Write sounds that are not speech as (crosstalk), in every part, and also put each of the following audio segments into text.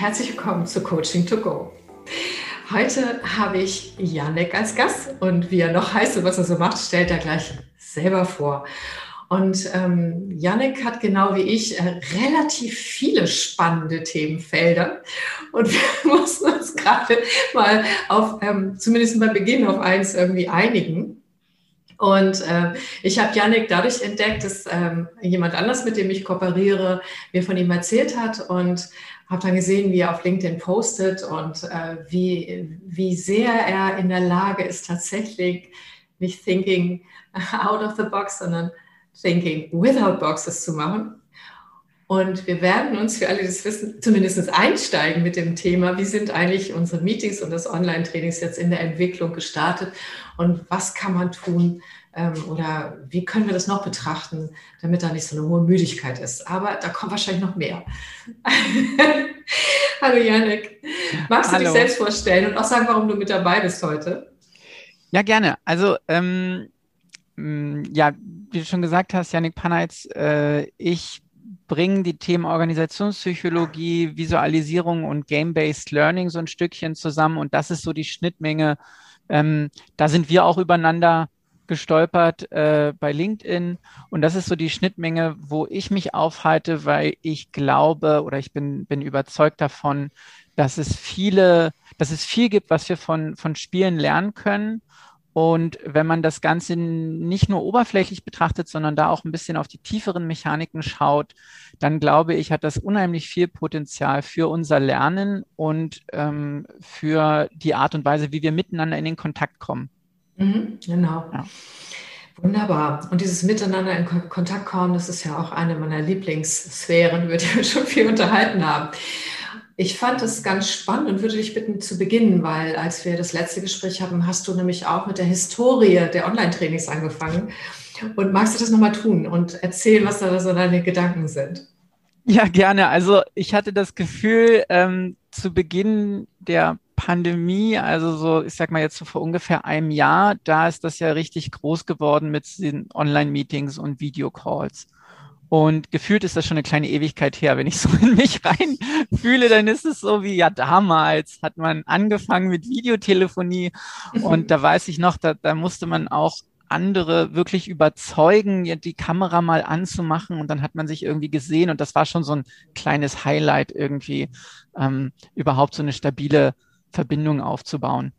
Herzlich willkommen zu Coaching to Go. Heute habe ich Janek als Gast und wie er noch heißt und was er so macht, stellt er gleich selber vor. Und ähm, Yannick hat genau wie ich äh, relativ viele spannende Themenfelder. Und wir (laughs) mussten uns gerade mal auf, ähm, zumindest beim Beginn auf eins irgendwie einigen. Und äh, ich habe Yannick dadurch entdeckt, dass ähm, jemand anders, mit dem ich kooperiere, mir von ihm erzählt hat und habe dann gesehen, wie er auf LinkedIn postet und äh, wie, wie sehr er in der Lage ist, tatsächlich nicht thinking out of the box, sondern thinking without boxes zu machen. Und wir werden uns für alle, das wissen, zumindest einsteigen mit dem Thema, wie sind eigentlich unsere Meetings und das Online-Trainings jetzt in der Entwicklung gestartet und was kann man tun oder wie können wir das noch betrachten, damit da nicht so eine hohe Müdigkeit ist. Aber da kommt wahrscheinlich noch mehr. (laughs) Hallo Janik, magst du Hallo. dich selbst vorstellen und auch sagen, warum du mit dabei bist heute? Ja, gerne. Also, ähm, ja, wie du schon gesagt hast, Janik Paneitz, äh, ich bringen die Themen Organisationspsychologie, Visualisierung und Game-Based Learning so ein Stückchen zusammen. Und das ist so die Schnittmenge. Ähm, da sind wir auch übereinander gestolpert äh, bei LinkedIn. Und das ist so die Schnittmenge, wo ich mich aufhalte, weil ich glaube oder ich bin, bin überzeugt davon, dass es viele, dass es viel gibt, was wir von, von Spielen lernen können und wenn man das Ganze nicht nur oberflächlich betrachtet, sondern da auch ein bisschen auf die tieferen Mechaniken schaut, dann glaube ich, hat das unheimlich viel Potenzial für unser Lernen und ähm, für die Art und Weise, wie wir miteinander in den Kontakt kommen. Mhm, genau. Ja. Wunderbar. Und dieses Miteinander in Kontakt kommen, das ist ja auch eine meiner Lieblingssphären, über die wir schon viel unterhalten haben. Ich fand es ganz spannend und würde dich bitten zu beginnen, weil als wir das letzte Gespräch hatten, hast du nämlich auch mit der Historie der Online-Trainings angefangen. Und magst du das nochmal tun und erzählen, was da so deine Gedanken sind? Ja, gerne. Also ich hatte das Gefühl, ähm, zu Beginn der Pandemie, also so, ich sag mal jetzt so vor ungefähr einem Jahr, da ist das ja richtig groß geworden mit den Online-Meetings und Videocalls. Und gefühlt ist das schon eine kleine Ewigkeit her. Wenn ich so (laughs) in mich rein fühle, dann ist es so wie, ja, damals hat man angefangen mit Videotelefonie. Und da weiß ich noch, da, da musste man auch andere wirklich überzeugen, die Kamera mal anzumachen. Und dann hat man sich irgendwie gesehen. Und das war schon so ein kleines Highlight irgendwie, ähm, überhaupt so eine stabile Verbindung aufzubauen.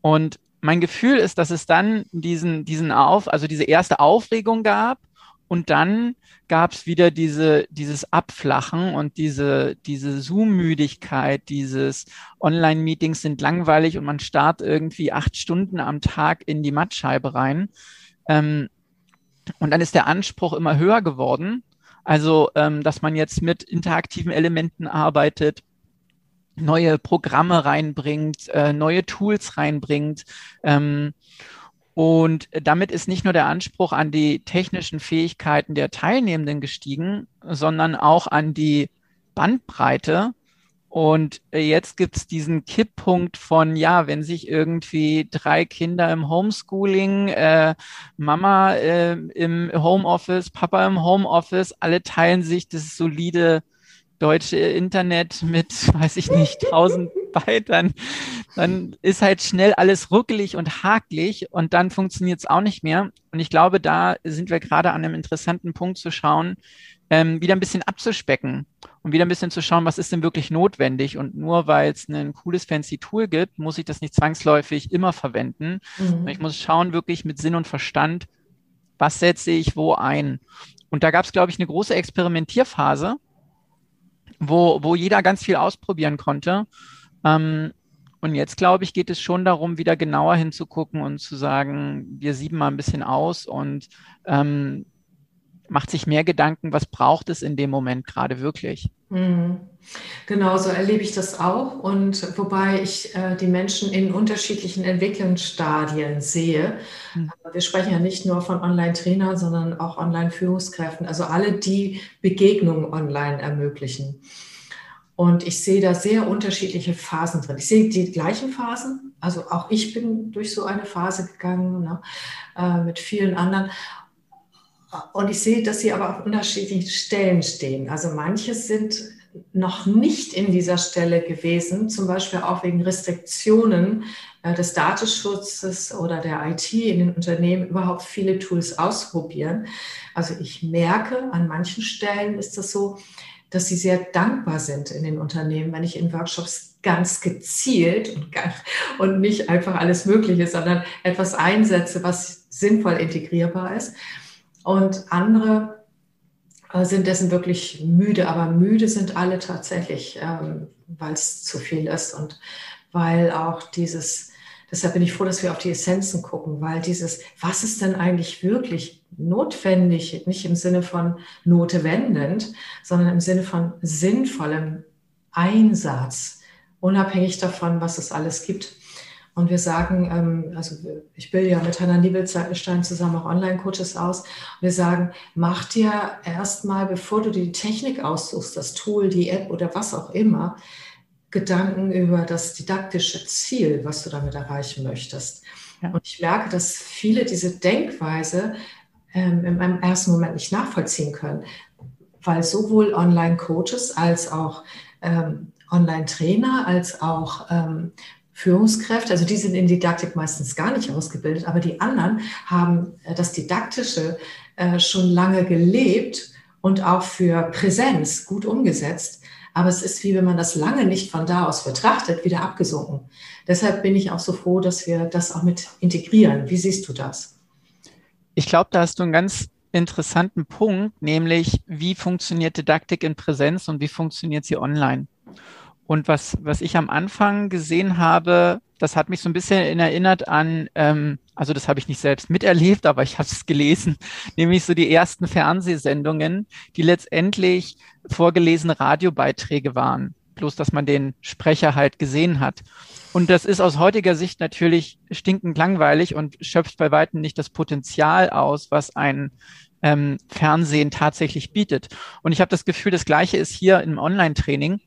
Und mein Gefühl ist, dass es dann diesen, diesen Auf, also diese erste Aufregung gab und dann gab es wieder diese, dieses Abflachen und diese, diese Zoom-Müdigkeit, dieses Online-Meetings sind langweilig und man starrt irgendwie acht Stunden am Tag in die Mattscheibe rein. Ähm, und dann ist der Anspruch immer höher geworden. Also, ähm, dass man jetzt mit interaktiven Elementen arbeitet, neue Programme reinbringt, äh, neue Tools reinbringt. Ähm, und damit ist nicht nur der Anspruch an die technischen Fähigkeiten der Teilnehmenden gestiegen, sondern auch an die Bandbreite. Und jetzt gibt es diesen Kipppunkt von, ja, wenn sich irgendwie drei Kinder im Homeschooling, äh, Mama äh, im Homeoffice, Papa im Homeoffice, alle teilen sich das solide deutsche Internet mit, weiß ich nicht, tausend (laughs) Byte, dann, dann ist halt schnell alles ruckelig und hakelig und dann funktioniert es auch nicht mehr. Und ich glaube, da sind wir gerade an einem interessanten Punkt zu schauen, ähm, wieder ein bisschen abzuspecken und wieder ein bisschen zu schauen, was ist denn wirklich notwendig. Und nur weil es ein cooles fancy Tool gibt, muss ich das nicht zwangsläufig immer verwenden. Mhm. Ich muss schauen, wirklich mit Sinn und Verstand, was setze ich wo ein. Und da gab es, glaube ich, eine große Experimentierphase, wo, wo jeder ganz viel ausprobieren konnte. Ähm, und jetzt, glaube ich, geht es schon darum, wieder genauer hinzugucken und zu sagen, wir sieben mal ein bisschen aus und ähm, macht sich mehr Gedanken, was braucht es in dem Moment gerade wirklich. Mhm. Genau, so erlebe ich das auch. Und wobei ich äh, die Menschen in unterschiedlichen Entwicklungsstadien sehe. Mhm. Wir sprechen ja nicht nur von Online-Trainern, sondern auch Online-Führungskräften, also alle, die Begegnungen online ermöglichen. Und ich sehe da sehr unterschiedliche Phasen drin. Ich sehe die gleichen Phasen. Also auch ich bin durch so eine Phase gegangen ne, äh, mit vielen anderen. Und ich sehe, dass sie aber auf unterschiedlichen Stellen stehen. Also manche sind noch nicht in dieser Stelle gewesen, zum Beispiel auch wegen Restriktionen äh, des Datenschutzes oder der IT in den Unternehmen überhaupt viele Tools ausprobieren. Also ich merke, an manchen Stellen ist das so, dass sie sehr dankbar sind in den Unternehmen, wenn ich in Workshops ganz gezielt und, und nicht einfach alles Mögliche, sondern etwas einsetze, was sinnvoll integrierbar ist. Und andere äh, sind dessen wirklich müde, aber müde sind alle tatsächlich, ähm, weil es zu viel ist. Und weil auch dieses, deshalb bin ich froh, dass wir auf die Essenzen gucken, weil dieses, was ist denn eigentlich wirklich notwendig, nicht im Sinne von notwendend, sondern im Sinne von sinnvollem Einsatz, unabhängig davon, was es alles gibt. Und wir sagen, ähm, also ich bilde ja mit Hannah Niebelstein zusammen auch Online-Coaches aus. Wir sagen, mach dir erstmal, bevor du die Technik aussuchst, das Tool, die App oder was auch immer, Gedanken über das didaktische Ziel, was du damit erreichen möchtest. Ja. Und ich merke, dass viele diese Denkweise ähm, in einem ersten Moment nicht nachvollziehen können, weil sowohl Online-Coaches als auch ähm, Online-Trainer als auch ähm, Führungskräfte, also die sind in Didaktik meistens gar nicht ausgebildet, aber die anderen haben äh, das Didaktische äh, schon lange gelebt und auch für Präsenz gut umgesetzt. Aber es ist wie wenn man das lange nicht von da aus betrachtet, wieder abgesunken. Deshalb bin ich auch so froh, dass wir das auch mit integrieren. Wie siehst du das? Ich glaube, da hast du einen ganz interessanten Punkt, nämlich wie funktioniert Didaktik in Präsenz und wie funktioniert sie online? Und was, was ich am Anfang gesehen habe, das hat mich so ein bisschen erinnert an, ähm, also das habe ich nicht selbst miterlebt, aber ich habe es gelesen, (laughs) nämlich so die ersten Fernsehsendungen, die letztendlich vorgelesene Radiobeiträge waren. Bloß, dass man den Sprecher halt gesehen hat. Und das ist aus heutiger Sicht natürlich stinkend langweilig und schöpft bei weitem nicht das Potenzial aus, was ein ähm, Fernsehen tatsächlich bietet. Und ich habe das Gefühl, das Gleiche ist hier im Online-Training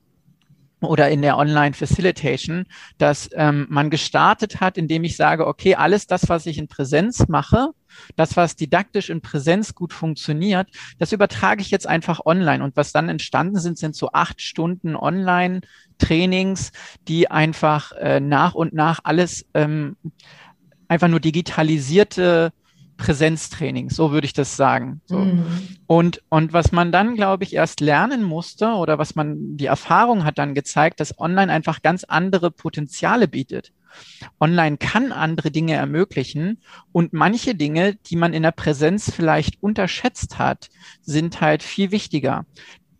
oder in der Online-Facilitation, dass ähm, man gestartet hat, indem ich sage, okay, alles das, was ich in Präsenz mache, das, was didaktisch in Präsenz gut funktioniert, das übertrage ich jetzt einfach online. Und was dann entstanden sind, sind so acht Stunden Online-Trainings, die einfach äh, nach und nach alles ähm, einfach nur digitalisierte Präsenztraining, so würde ich das sagen. So. Mhm. Und, und was man dann, glaube ich, erst lernen musste oder was man, die Erfahrung hat dann gezeigt, dass online einfach ganz andere Potenziale bietet. Online kann andere Dinge ermöglichen und manche Dinge, die man in der Präsenz vielleicht unterschätzt hat, sind halt viel wichtiger.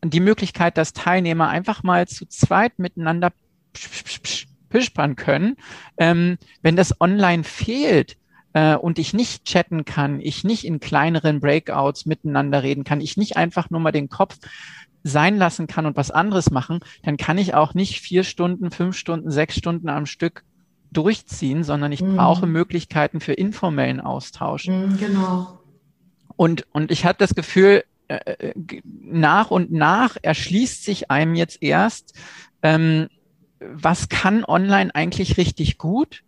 Die Möglichkeit, dass Teilnehmer einfach mal zu zweit miteinander pispern können, ähm, wenn das online fehlt, äh, und ich nicht chatten kann, ich nicht in kleineren Breakouts miteinander reden kann, ich nicht einfach nur mal den Kopf sein lassen kann und was anderes machen, dann kann ich auch nicht vier Stunden, fünf Stunden, sechs Stunden am Stück durchziehen, sondern ich mhm. brauche Möglichkeiten für informellen Austausch. Mhm, genau. Und, und ich habe das Gefühl, äh, äh, nach und nach erschließt sich einem jetzt erst, ähm, was kann online eigentlich richtig gut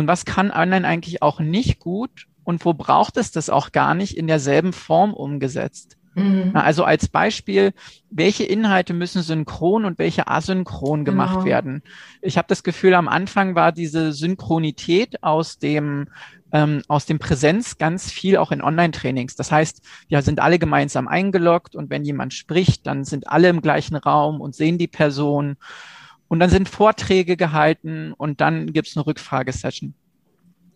und was kann online eigentlich auch nicht gut und wo braucht es das auch gar nicht in derselben Form umgesetzt. Mhm. Also als Beispiel, welche Inhalte müssen synchron und welche asynchron gemacht genau. werden? Ich habe das Gefühl, am Anfang war diese Synchronität aus dem ähm, aus dem Präsenz ganz viel auch in Online-Trainings. Das heißt, wir sind alle gemeinsam eingeloggt und wenn jemand spricht, dann sind alle im gleichen Raum und sehen die Person. Und dann sind Vorträge gehalten und dann gibt es eine Rückfragesession.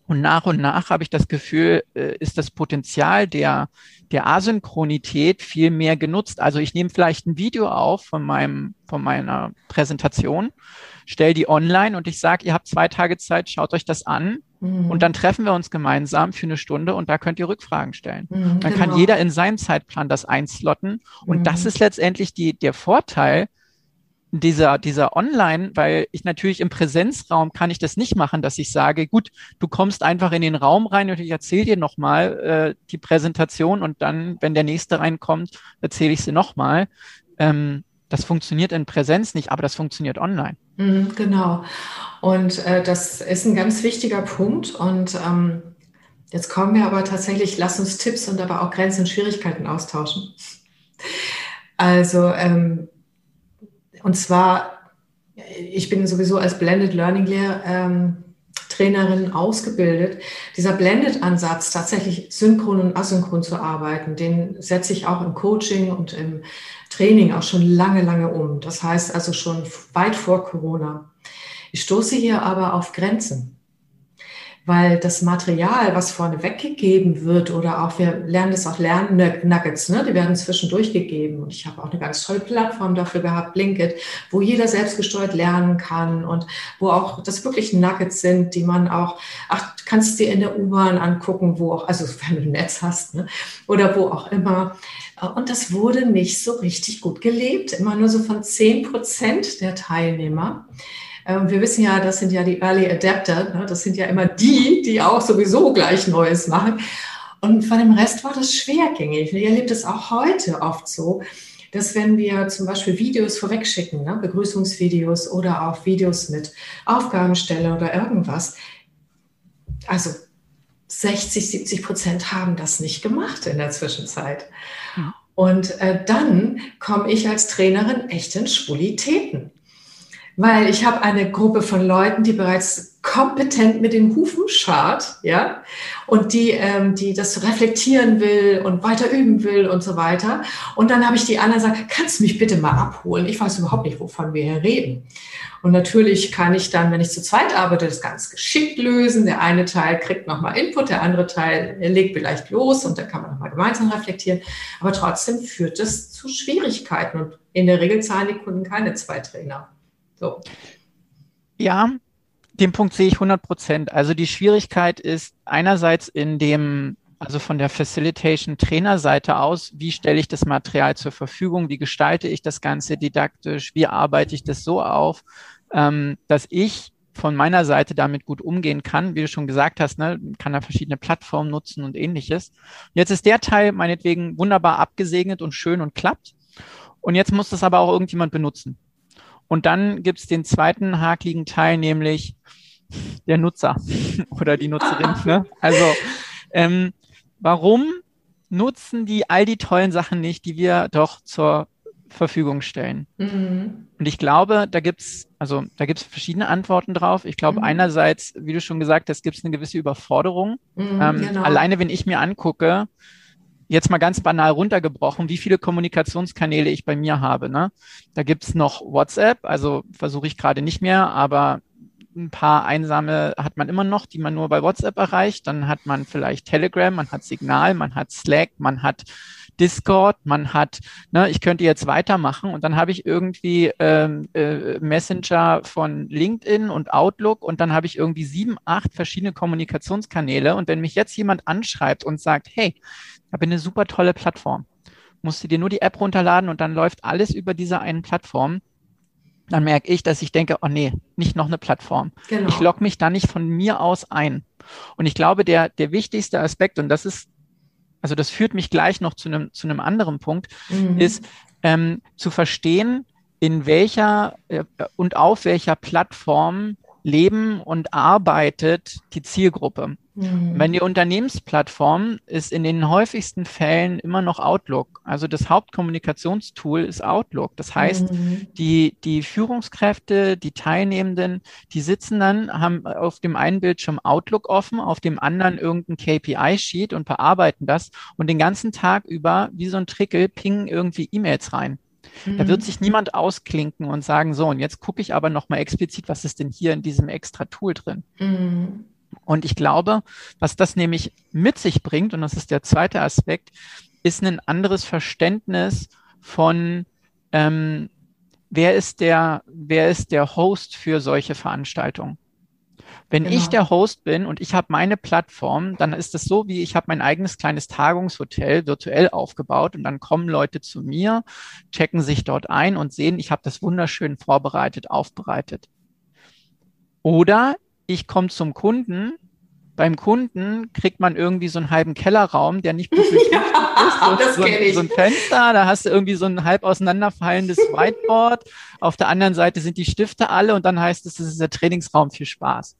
Und nach und nach habe ich das Gefühl, äh, ist das Potenzial der, der Asynchronität viel mehr genutzt. Also ich nehme vielleicht ein Video auf von meinem, von meiner Präsentation, stelle die online und ich sage, ihr habt zwei Tage Zeit, schaut euch das an. Mhm. Und dann treffen wir uns gemeinsam für eine Stunde und da könnt ihr Rückfragen stellen. Mhm, dann genau. kann jeder in seinem Zeitplan das einslotten. Und mhm. das ist letztendlich die, der Vorteil, dieser, dieser Online, weil ich natürlich im Präsenzraum kann ich das nicht machen, dass ich sage, gut, du kommst einfach in den Raum rein und ich erzähle dir nochmal äh, die Präsentation und dann, wenn der nächste reinkommt, erzähle ich sie nochmal. Ähm, das funktioniert in Präsenz nicht, aber das funktioniert online. Mhm, genau. Und äh, das ist ein ganz wichtiger Punkt. Und ähm, jetzt kommen wir aber tatsächlich, lass uns Tipps und aber auch Grenzen und Schwierigkeiten austauschen. Also ähm, Und zwar, ich bin sowieso als Blended Learning Lehr ähm, Trainerin ausgebildet. Dieser Blended-Ansatz, tatsächlich synchron und asynchron zu arbeiten, den setze ich auch im Coaching und im Training auch schon lange, lange um. Das heißt also schon weit vor Corona. Ich stoße hier aber auf Grenzen weil das Material, was vorne weggegeben wird oder auch, wir lernen das auch Lernen-Nuggets, ne? die werden zwischendurch gegeben und ich habe auch eine ganz tolle Plattform dafür gehabt, Blinkit, wo jeder selbstgesteuert lernen kann und wo auch das wirklich Nuggets sind, die man auch, ach, kannst dir in der U-Bahn angucken, wo auch, also (laughs) wenn du ein Netz hast, ne? oder wo auch immer. Und das wurde nicht so richtig gut gelebt, immer nur so von zehn Prozent der Teilnehmer. Ähm, wir wissen ja, das sind ja die Early Adapter. Ne? Das sind ja immer die, die auch sowieso gleich Neues machen. Und von dem Rest war das schwergängig. Ich erlebe das auch heute oft so, dass wenn wir zum Beispiel Videos vorwegschicken, ne, Begrüßungsvideos oder auch Videos mit Aufgabenstelle oder irgendwas, also 60, 70 Prozent haben das nicht gemacht in der Zwischenzeit. Und äh, dann komme ich als Trainerin echt in Schwulitäten weil ich habe eine Gruppe von Leuten, die bereits kompetent mit den Hufen schart, ja, und die, ähm, die das reflektieren will und weiter üben will und so weiter. Und dann habe ich die anderen gesagt, kannst du mich bitte mal abholen? Ich weiß überhaupt nicht, wovon wir hier reden. Und natürlich kann ich dann, wenn ich zu zweit arbeite, das ganz geschickt lösen. Der eine Teil kriegt nochmal Input, der andere Teil legt vielleicht los und dann kann man nochmal gemeinsam reflektieren. Aber trotzdem führt es zu Schwierigkeiten und in der Regel zahlen die Kunden keine zwei Trainer. So. Ja, den Punkt sehe ich 100 Prozent. Also die Schwierigkeit ist einerseits in dem, also von der Facilitation Trainerseite aus, wie stelle ich das Material zur Verfügung, wie gestalte ich das Ganze didaktisch, wie arbeite ich das so auf, ähm, dass ich von meiner Seite damit gut umgehen kann. Wie du schon gesagt hast, ne, kann da verschiedene Plattformen nutzen und ähnliches. Jetzt ist der Teil meinetwegen wunderbar abgesegnet und schön und klappt. Und jetzt muss das aber auch irgendjemand benutzen. Und dann gibt es den zweiten hakligen Teil, nämlich der Nutzer (laughs) oder die Nutzerin. (laughs) Ne? Also ähm, warum nutzen die all die tollen Sachen nicht, die wir doch zur Verfügung stellen? Mhm. Und ich glaube, da gibt's also da gibt's verschiedene Antworten drauf. Ich glaube, mhm. einerseits, wie du schon gesagt hast, gibt es eine gewisse Überforderung. Mhm, ähm, genau. Alleine, wenn ich mir angucke, jetzt mal ganz banal runtergebrochen, wie viele Kommunikationskanäle ich bei mir habe. Ne? Da gibt's noch WhatsApp, also versuche ich gerade nicht mehr, aber ein paar einsame hat man immer noch, die man nur bei WhatsApp erreicht. Dann hat man vielleicht Telegram, man hat Signal, man hat Slack, man hat Discord, man hat, ne, ich könnte jetzt weitermachen und dann habe ich irgendwie ähm, äh, Messenger von LinkedIn und Outlook und dann habe ich irgendwie sieben, acht verschiedene Kommunikationskanäle und wenn mich jetzt jemand anschreibt und sagt, hey, ich habe eine super tolle Plattform, musst du dir nur die App runterladen und dann läuft alles über diese einen Plattform, dann merke ich, dass ich denke, oh nee, nicht noch eine Plattform. Genau. Ich logge mich da nicht von mir aus ein. Und ich glaube, der, der wichtigste Aspekt, und das ist also das führt mich gleich noch zu einem, zu einem anderen Punkt, mhm. ist ähm, zu verstehen, in welcher äh, und auf welcher Plattform leben und arbeitet die Zielgruppe. Mhm. Wenn die Unternehmensplattform ist in den häufigsten Fällen immer noch Outlook. Also das Hauptkommunikationstool ist Outlook. Das heißt, mhm. die, die Führungskräfte, die Teilnehmenden, die sitzen dann, haben auf dem einen Bildschirm Outlook offen, auf dem anderen irgendein KPI-Sheet und bearbeiten das und den ganzen Tag über wie so ein Trickel pingen irgendwie E-Mails rein. Da wird mhm. sich niemand ausklinken und sagen, so, und jetzt gucke ich aber nochmal explizit, was ist denn hier in diesem extra Tool drin? Mhm. Und ich glaube, was das nämlich mit sich bringt, und das ist der zweite Aspekt, ist ein anderes Verständnis von, ähm, wer ist der, wer ist der Host für solche Veranstaltungen? Wenn genau. ich der Host bin und ich habe meine Plattform, dann ist es so, wie ich habe mein eigenes kleines Tagungshotel virtuell aufgebaut und dann kommen Leute zu mir, checken sich dort ein und sehen, ich habe das wunderschön vorbereitet, aufbereitet. Oder ich komme zum Kunden beim Kunden kriegt man irgendwie so einen halben Kellerraum, der nicht (laughs) gut ja, ist. So, so, so, ein Fenster, da hast du irgendwie so ein halb auseinanderfallendes (laughs) Whiteboard. Auf der anderen Seite sind die Stifte alle und dann heißt es, das ist der Trainingsraum, viel Spaß.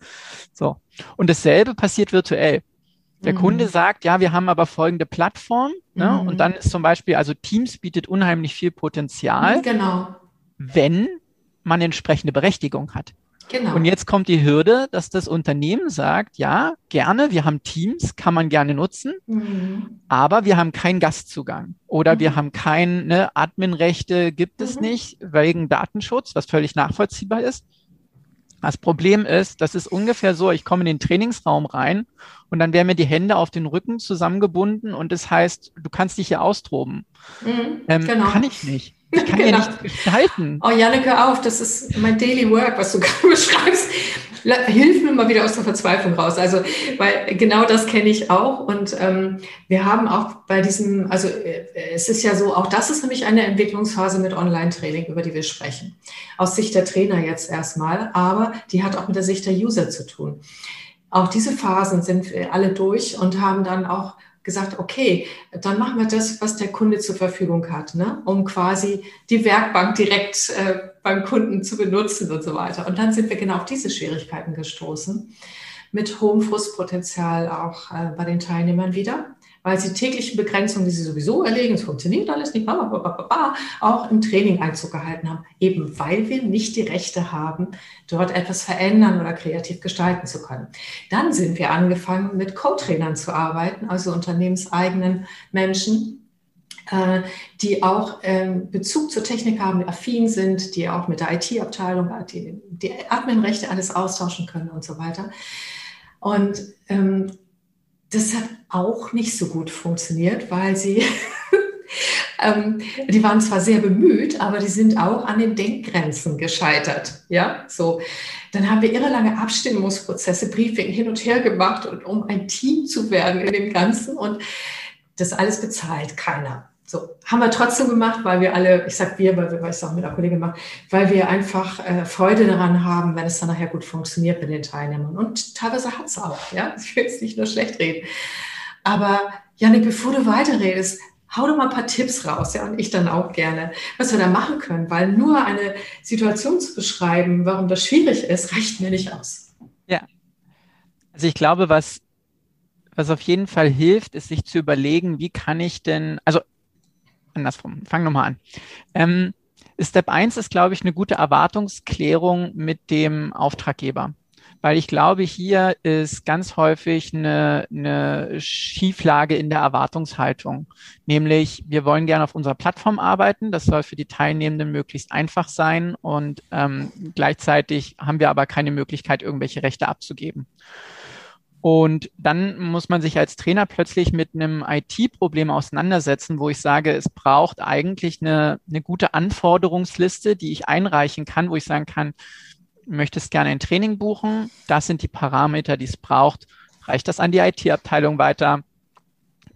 So. Und dasselbe passiert virtuell. Der mhm. Kunde sagt, ja, wir haben aber folgende Plattform. Ne? Mhm. Und dann ist zum Beispiel, also Teams bietet unheimlich viel Potenzial. Genau. wenn man entsprechende Berechtigung hat. Genau. Und jetzt kommt die Hürde, dass das Unternehmen sagt, ja, gerne, wir haben Teams, kann man gerne nutzen, mhm. aber wir haben keinen Gastzugang oder mhm. wir haben keine ne, Adminrechte, gibt es mhm. nicht wegen Datenschutz, was völlig nachvollziehbar ist. Das Problem ist, das ist ungefähr so, ich komme in den Trainingsraum rein und dann werden mir die Hände auf den Rücken zusammengebunden und das heißt, du kannst dich hier austoben. Mhm, ähm, genau. Kann ich nicht. Ich kann genau. ja nicht gestalten. Oh, Janneke, auf, das ist mein Daily Work, was du (laughs) gerade beschreibst. Hilf mir mal wieder aus der Verzweiflung raus. Also, weil genau das kenne ich auch. Und ähm, wir haben auch bei diesem, also äh, es ist ja so, auch das ist nämlich eine Entwicklungsphase mit Online-Training, über die wir sprechen. Aus Sicht der Trainer jetzt erstmal, aber die hat auch mit der Sicht der User zu tun. Auch diese Phasen sind wir alle durch und haben dann auch gesagt, okay, dann machen wir das, was der Kunde zur Verfügung hat, ne? um quasi die Werkbank direkt äh, beim Kunden zu benutzen und so weiter. Und dann sind wir genau auf diese Schwierigkeiten gestoßen, mit hohem Frustpotenzial auch äh, bei den Teilnehmern wieder weil sie tägliche Begrenzungen, die sie sowieso erlegen, es funktioniert alles nicht, auch im Training Einzug gehalten haben, eben weil wir nicht die Rechte haben, dort etwas verändern oder kreativ gestalten zu können. Dann sind wir angefangen, mit Co-Trainern zu arbeiten, also unternehmenseigenen Menschen, äh, die auch ähm, Bezug zur Technik haben, affin sind, die auch mit der IT-Abteilung, die, die Adminrechte alles austauschen können und so weiter. Und ähm, das hat auch nicht so gut funktioniert, weil sie, (laughs) ähm, die waren zwar sehr bemüht, aber die sind auch an den Denkgrenzen gescheitert. Ja, so. Dann haben wir irre lange Abstimmungsprozesse, Briefing hin und her gemacht, und, um ein Team zu werden in dem Ganzen. Und das alles bezahlt keiner. So, haben wir trotzdem gemacht, weil wir alle, ich sag wir, weil wir, weil ich es auch mit der Kollegin gemacht, weil wir einfach äh, Freude daran haben, wenn es dann nachher gut funktioniert mit den Teilnehmern. Und teilweise hat es auch, ja. (laughs) Ich will jetzt nicht nur schlecht reden. Aber Janik, bevor du weiterredest, hau doch mal ein paar Tipps raus, ja, und ich dann auch gerne, was wir da machen können, weil nur eine Situation zu beschreiben, warum das schwierig ist, reicht mir nicht aus. Ja. Also ich glaube, was, was auf jeden Fall hilft, ist sich zu überlegen, wie kann ich denn, also andersrum, fang nochmal an. Ähm, Step 1 ist, glaube ich, eine gute Erwartungsklärung mit dem Auftraggeber. Weil ich glaube, hier ist ganz häufig eine, eine Schieflage in der Erwartungshaltung. Nämlich, wir wollen gerne auf unserer Plattform arbeiten. Das soll für die Teilnehmenden möglichst einfach sein. Und ähm, gleichzeitig haben wir aber keine Möglichkeit, irgendwelche Rechte abzugeben. Und dann muss man sich als Trainer plötzlich mit einem IT-Problem auseinandersetzen, wo ich sage, es braucht eigentlich eine, eine gute Anforderungsliste, die ich einreichen kann, wo ich sagen kann, möchtest gerne ein Training buchen, das sind die Parameter, die es braucht, reicht das an die IT-Abteilung weiter.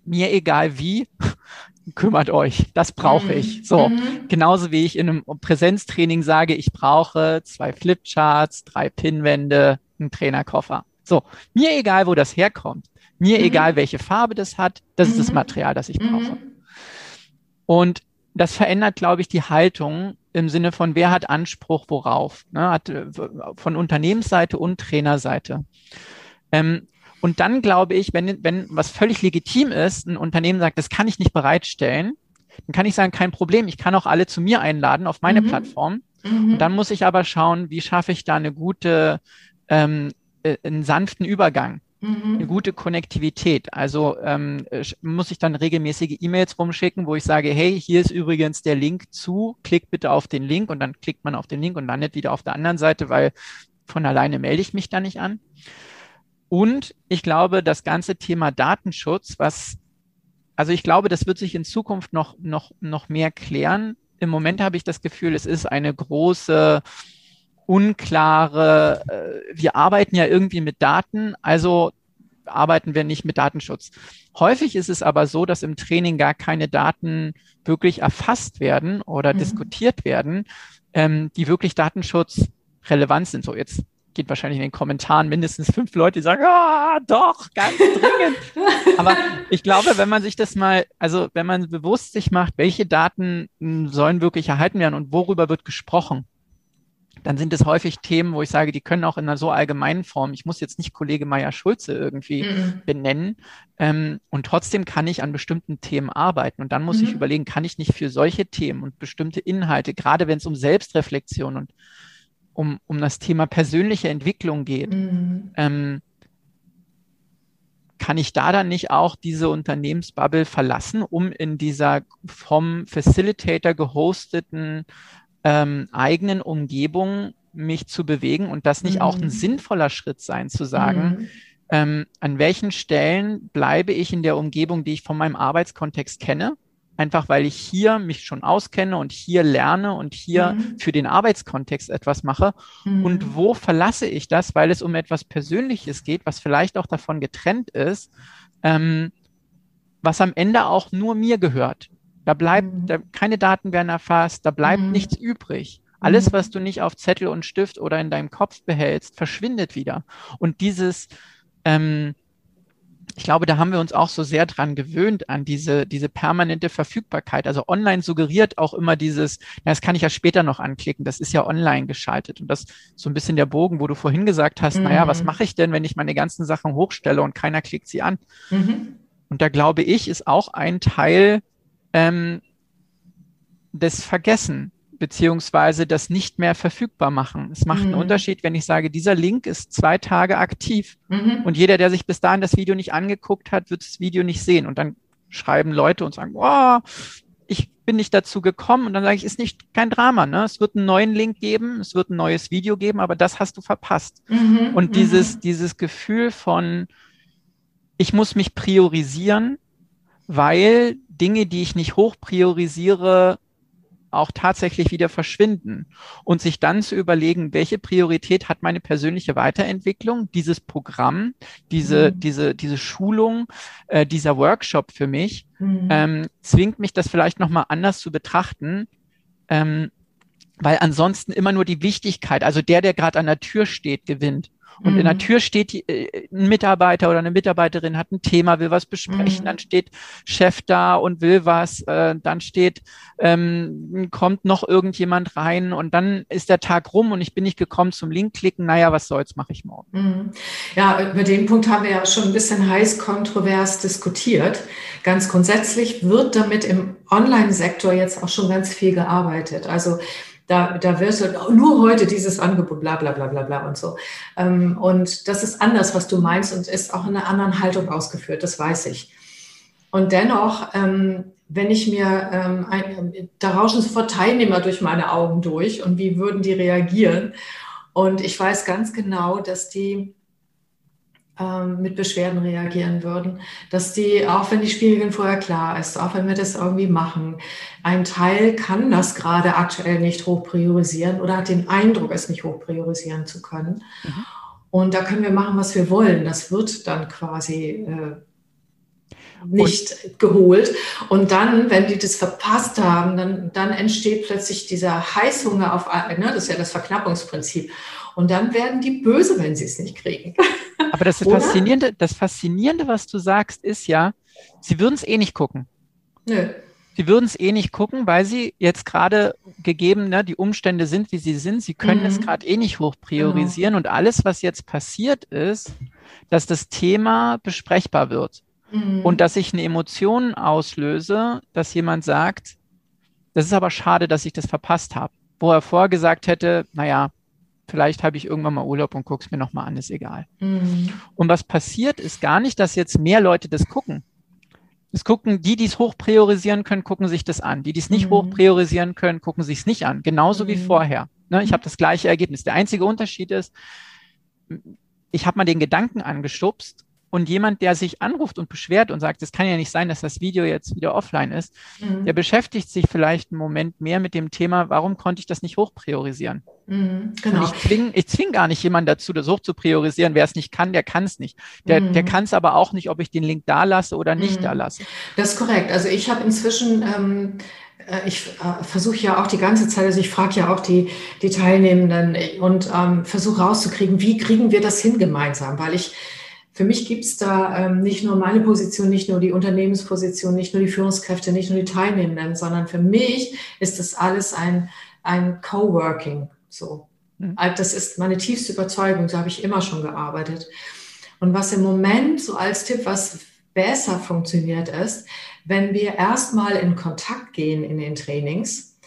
Mir egal wie, (laughs) kümmert euch, das brauche mhm. ich. So, mhm. genauso wie ich in einem Präsenztraining sage, ich brauche zwei Flipcharts, drei Pinwände, einen Trainerkoffer. So, mir egal, wo das herkommt, mir mhm. egal, welche Farbe das hat, das mhm. ist das mhm. Material, das ich brauche. Mhm. Und das verändert, glaube ich, die Haltung im Sinne von, wer hat Anspruch worauf, ne? hat äh, von Unternehmensseite und Trainerseite. Ähm, und dann glaube ich, wenn, wenn was völlig legitim ist, ein Unternehmen sagt, das kann ich nicht bereitstellen, dann kann ich sagen, kein Problem, ich kann auch alle zu mir einladen auf meine mhm. Plattform. Mhm. Und dann muss ich aber schauen, wie schaffe ich da eine gute ähm, äh, einen sanften Übergang. Mhm. Eine gute Konnektivität. Also ähm, muss ich dann regelmäßige E-Mails rumschicken, wo ich sage, hey, hier ist übrigens der Link zu, klick bitte auf den Link und dann klickt man auf den Link und landet wieder auf der anderen Seite, weil von alleine melde ich mich da nicht an. Und ich glaube, das ganze Thema Datenschutz, was, also ich glaube, das wird sich in Zukunft noch, noch, noch mehr klären. Im Moment habe ich das Gefühl, es ist eine große unklare, äh, wir arbeiten ja irgendwie mit Daten, also arbeiten wir nicht mit Datenschutz. Häufig ist es aber so, dass im Training gar keine Daten wirklich erfasst werden oder mhm. diskutiert werden, ähm, die wirklich datenschutzrelevant sind. So jetzt geht wahrscheinlich in den Kommentaren mindestens fünf Leute, die sagen, ah, doch, ganz dringend. (laughs) Aber ich glaube, wenn man sich das mal, also wenn man bewusst sich macht, welche Daten hm, sollen wirklich erhalten werden und worüber wird gesprochen, dann sind es häufig Themen, wo ich sage, die können auch in einer so allgemeinen Form, ich muss jetzt nicht Kollege Meier-Schulze irgendwie mhm. benennen, ähm, und trotzdem kann ich an bestimmten Themen arbeiten. Und dann muss mhm. ich überlegen, kann ich nicht für solche Themen und bestimmte Inhalte, gerade wenn es um Selbstreflexion und um, um das Thema persönliche Entwicklung geht, mhm. ähm, kann ich da dann nicht auch diese Unternehmensbubble verlassen, um in dieser vom Facilitator gehosteten ähm, eigenen Umgebung mich zu bewegen und das nicht mhm. auch ein mhm. sinnvoller Schritt sein, zu sagen, mhm. ähm, an welchen Stellen bleibe ich in der Umgebung, die ich von meinem Arbeitskontext kenne, einfach weil ich hier mich schon auskenne und hier lerne und hier mhm. für den Arbeitskontext etwas mache. Mhm. Und wo verlasse ich das, weil es um etwas Persönliches geht, was vielleicht auch davon getrennt ist, ähm, was am Ende auch nur mir gehört. Da bleibt, mhm. da, keine Daten werden erfasst, da bleibt mhm. nichts übrig. Alles, mhm. was du nicht auf Zettel und Stift oder in deinem Kopf behältst, verschwindet wieder. Und dieses, ähm, ich glaube, da haben wir uns auch so sehr dran gewöhnt an diese, diese permanente Verfügbarkeit. Also online suggeriert auch immer dieses, na, das kann ich ja später noch anklicken, das ist ja online geschaltet. Und das ist so ein bisschen der Bogen, wo du vorhin gesagt hast, mhm. naja, was mache ich denn, wenn ich meine ganzen Sachen hochstelle und keiner klickt sie an? Mhm. Und da glaube ich, ist auch ein Teil ähm, des Vergessen beziehungsweise das nicht mehr verfügbar machen. Es macht mhm. einen Unterschied, wenn ich sage, dieser Link ist zwei Tage aktiv mhm. und jeder, der sich bis dahin das Video nicht angeguckt hat, wird das Video nicht sehen. Und dann schreiben Leute und sagen, oh, ich bin nicht dazu gekommen. Und dann sage ich, ist nicht kein Drama. Ne? Es wird einen neuen Link geben, es wird ein neues Video geben, aber das hast du verpasst. Mhm. Und dieses, mhm. dieses Gefühl von, ich muss mich priorisieren, weil Dinge, die ich nicht hoch priorisiere, auch tatsächlich wieder verschwinden und sich dann zu überlegen, welche Priorität hat meine persönliche Weiterentwicklung, dieses Programm, diese, mhm. diese, diese Schulung, äh, dieser Workshop für mich, mhm. ähm, zwingt mich das vielleicht nochmal anders zu betrachten, ähm, weil ansonsten immer nur die Wichtigkeit, also der, der gerade an der Tür steht, gewinnt und mhm. in der mhm. Tür steht die, äh, ein Mitarbeiter oder eine Mitarbeiterin hat ein Thema, will was besprechen, mhm. dann steht Chef da und will was, äh, dann steht, ähm, kommt noch irgendjemand rein und dann ist der Tag rum und ich bin nicht gekommen zum Link klicken, naja, was soll's, mache ich morgen. Mhm. Ja, über den Punkt haben wir ja schon ein bisschen heiß kontrovers diskutiert. Ganz grundsätzlich wird damit im Online-Sektor jetzt auch schon ganz viel gearbeitet. Also da, da wirst du nur heute dieses Angebot, bla bla bla bla bla und so. Ähm, und das ist anders, was du meinst und ist auch in einer anderen Haltung ausgeführt, das weiß ich. Und dennoch, ähm, wenn ich mir, ähm, ein, da rauschen sofort Teilnehmer durch meine Augen durch und wie würden die reagieren? Und ich weiß ganz genau, dass die mit Beschwerden reagieren würden, dass die, auch wenn die Spielregeln vorher klar ist, auch wenn wir das irgendwie machen, ein Teil kann das gerade aktuell nicht hoch priorisieren oder hat den Eindruck, es nicht hoch priorisieren zu können. Mhm. Und da können wir machen, was wir wollen. Das wird dann quasi äh, nicht und, geholt. Und dann, wenn die das verpasst haben, dann, dann entsteht plötzlich dieser Heißhunger auf, ne, das ist ja das Verknappungsprinzip. Und dann werden die böse, wenn sie es nicht kriegen. (laughs) Aber das Faszinierende, das Faszinierende, was du sagst, ist ja, sie würden es eh nicht gucken. Nö. Sie würden es eh nicht gucken, weil sie jetzt gerade gegeben, ne, die Umstände sind, wie sie sind. Sie können mhm. es gerade eh nicht hoch priorisieren. Genau. Und alles, was jetzt passiert ist, dass das Thema besprechbar wird. Mhm. Und dass ich eine Emotion auslöse, dass jemand sagt, das ist aber schade, dass ich das verpasst habe. Wo er vorher gesagt hätte, naja, vielleicht habe ich irgendwann mal Urlaub und gucke es mir nochmal an, ist egal. Mhm. Und was passiert, ist gar nicht, dass jetzt mehr Leute das gucken. Es gucken, die, die es hoch priorisieren können, gucken sich das an. Die, die es nicht mhm. hoch priorisieren können, gucken sich es nicht an. Genauso mhm. wie vorher. Ne, ich habe das gleiche Ergebnis. Der einzige Unterschied ist, ich habe mal den Gedanken angestupst und jemand, der sich anruft und beschwert und sagt, es kann ja nicht sein, dass das Video jetzt wieder offline ist, mhm. der beschäftigt sich vielleicht einen Moment mehr mit dem Thema, warum konnte ich das nicht hoch priorisieren? Mhm, genau. Ich zwinge ich zwing gar nicht jemanden dazu, das hoch zu priorisieren. Wer es nicht kann, der kann es nicht. Der, mhm. der kann es aber auch nicht, ob ich den Link da lasse oder nicht mhm. da lasse. Das ist korrekt. Also ich habe inzwischen ähm, äh, ich äh, versuche ja auch die ganze Zeit, also ich frage ja auch die, die Teilnehmenden und ähm, versuche rauszukriegen, wie kriegen wir das hin gemeinsam, weil ich für mich gibt es da ähm, nicht nur meine Position, nicht nur die Unternehmensposition, nicht nur die Führungskräfte, nicht nur die Teilnehmenden, sondern für mich ist das alles ein, ein Coworking. So. Mhm. Also das ist meine tiefste Überzeugung, so habe ich immer schon gearbeitet. Und was im Moment so als Tipp, was besser funktioniert, ist, wenn wir erstmal in Kontakt gehen in den Trainings,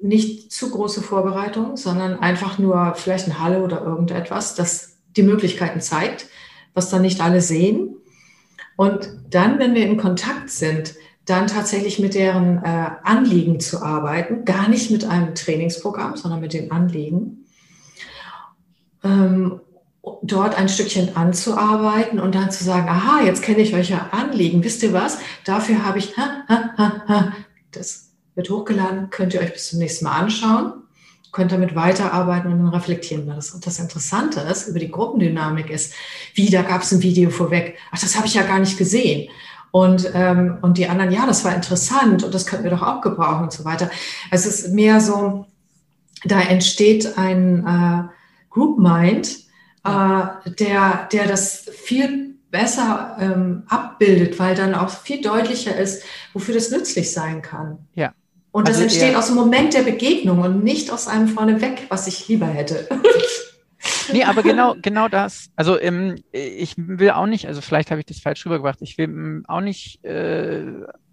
nicht zu große Vorbereitung, sondern einfach nur vielleicht ein Halle oder irgendetwas, das die Möglichkeiten zeigt, was dann nicht alle sehen. Und dann, wenn wir in Kontakt sind, dann tatsächlich mit deren äh, Anliegen zu arbeiten, gar nicht mit einem Trainingsprogramm, sondern mit den Anliegen. Ähm, dort ein Stückchen anzuarbeiten und dann zu sagen, aha, jetzt kenne ich euch ja Anliegen. Wisst ihr was? Dafür habe ich, ha, ha, ha, ha. das wird hochgeladen, könnt ihr euch bis zum nächsten Mal anschauen, könnt damit weiterarbeiten und dann reflektieren wir das. Und das Interessante ist, über die Gruppendynamik ist, wie, da gab es ein Video vorweg. Ach, das habe ich ja gar nicht gesehen. Und, ähm, und die anderen, ja, das war interessant und das könnten wir doch auch gebrauchen und so weiter. Es ist mehr so, da entsteht ein äh, Group Mind, äh, der, der das viel besser ähm, abbildet, weil dann auch viel deutlicher ist, wofür das nützlich sein kann. Ja. Und das also entsteht aus dem Moment der Begegnung und nicht aus einem vorneweg, was ich lieber hätte. (laughs) nee, aber genau, genau das. Also ähm, ich will auch nicht, also vielleicht habe ich das falsch rübergebracht, ich will ähm, auch nicht äh,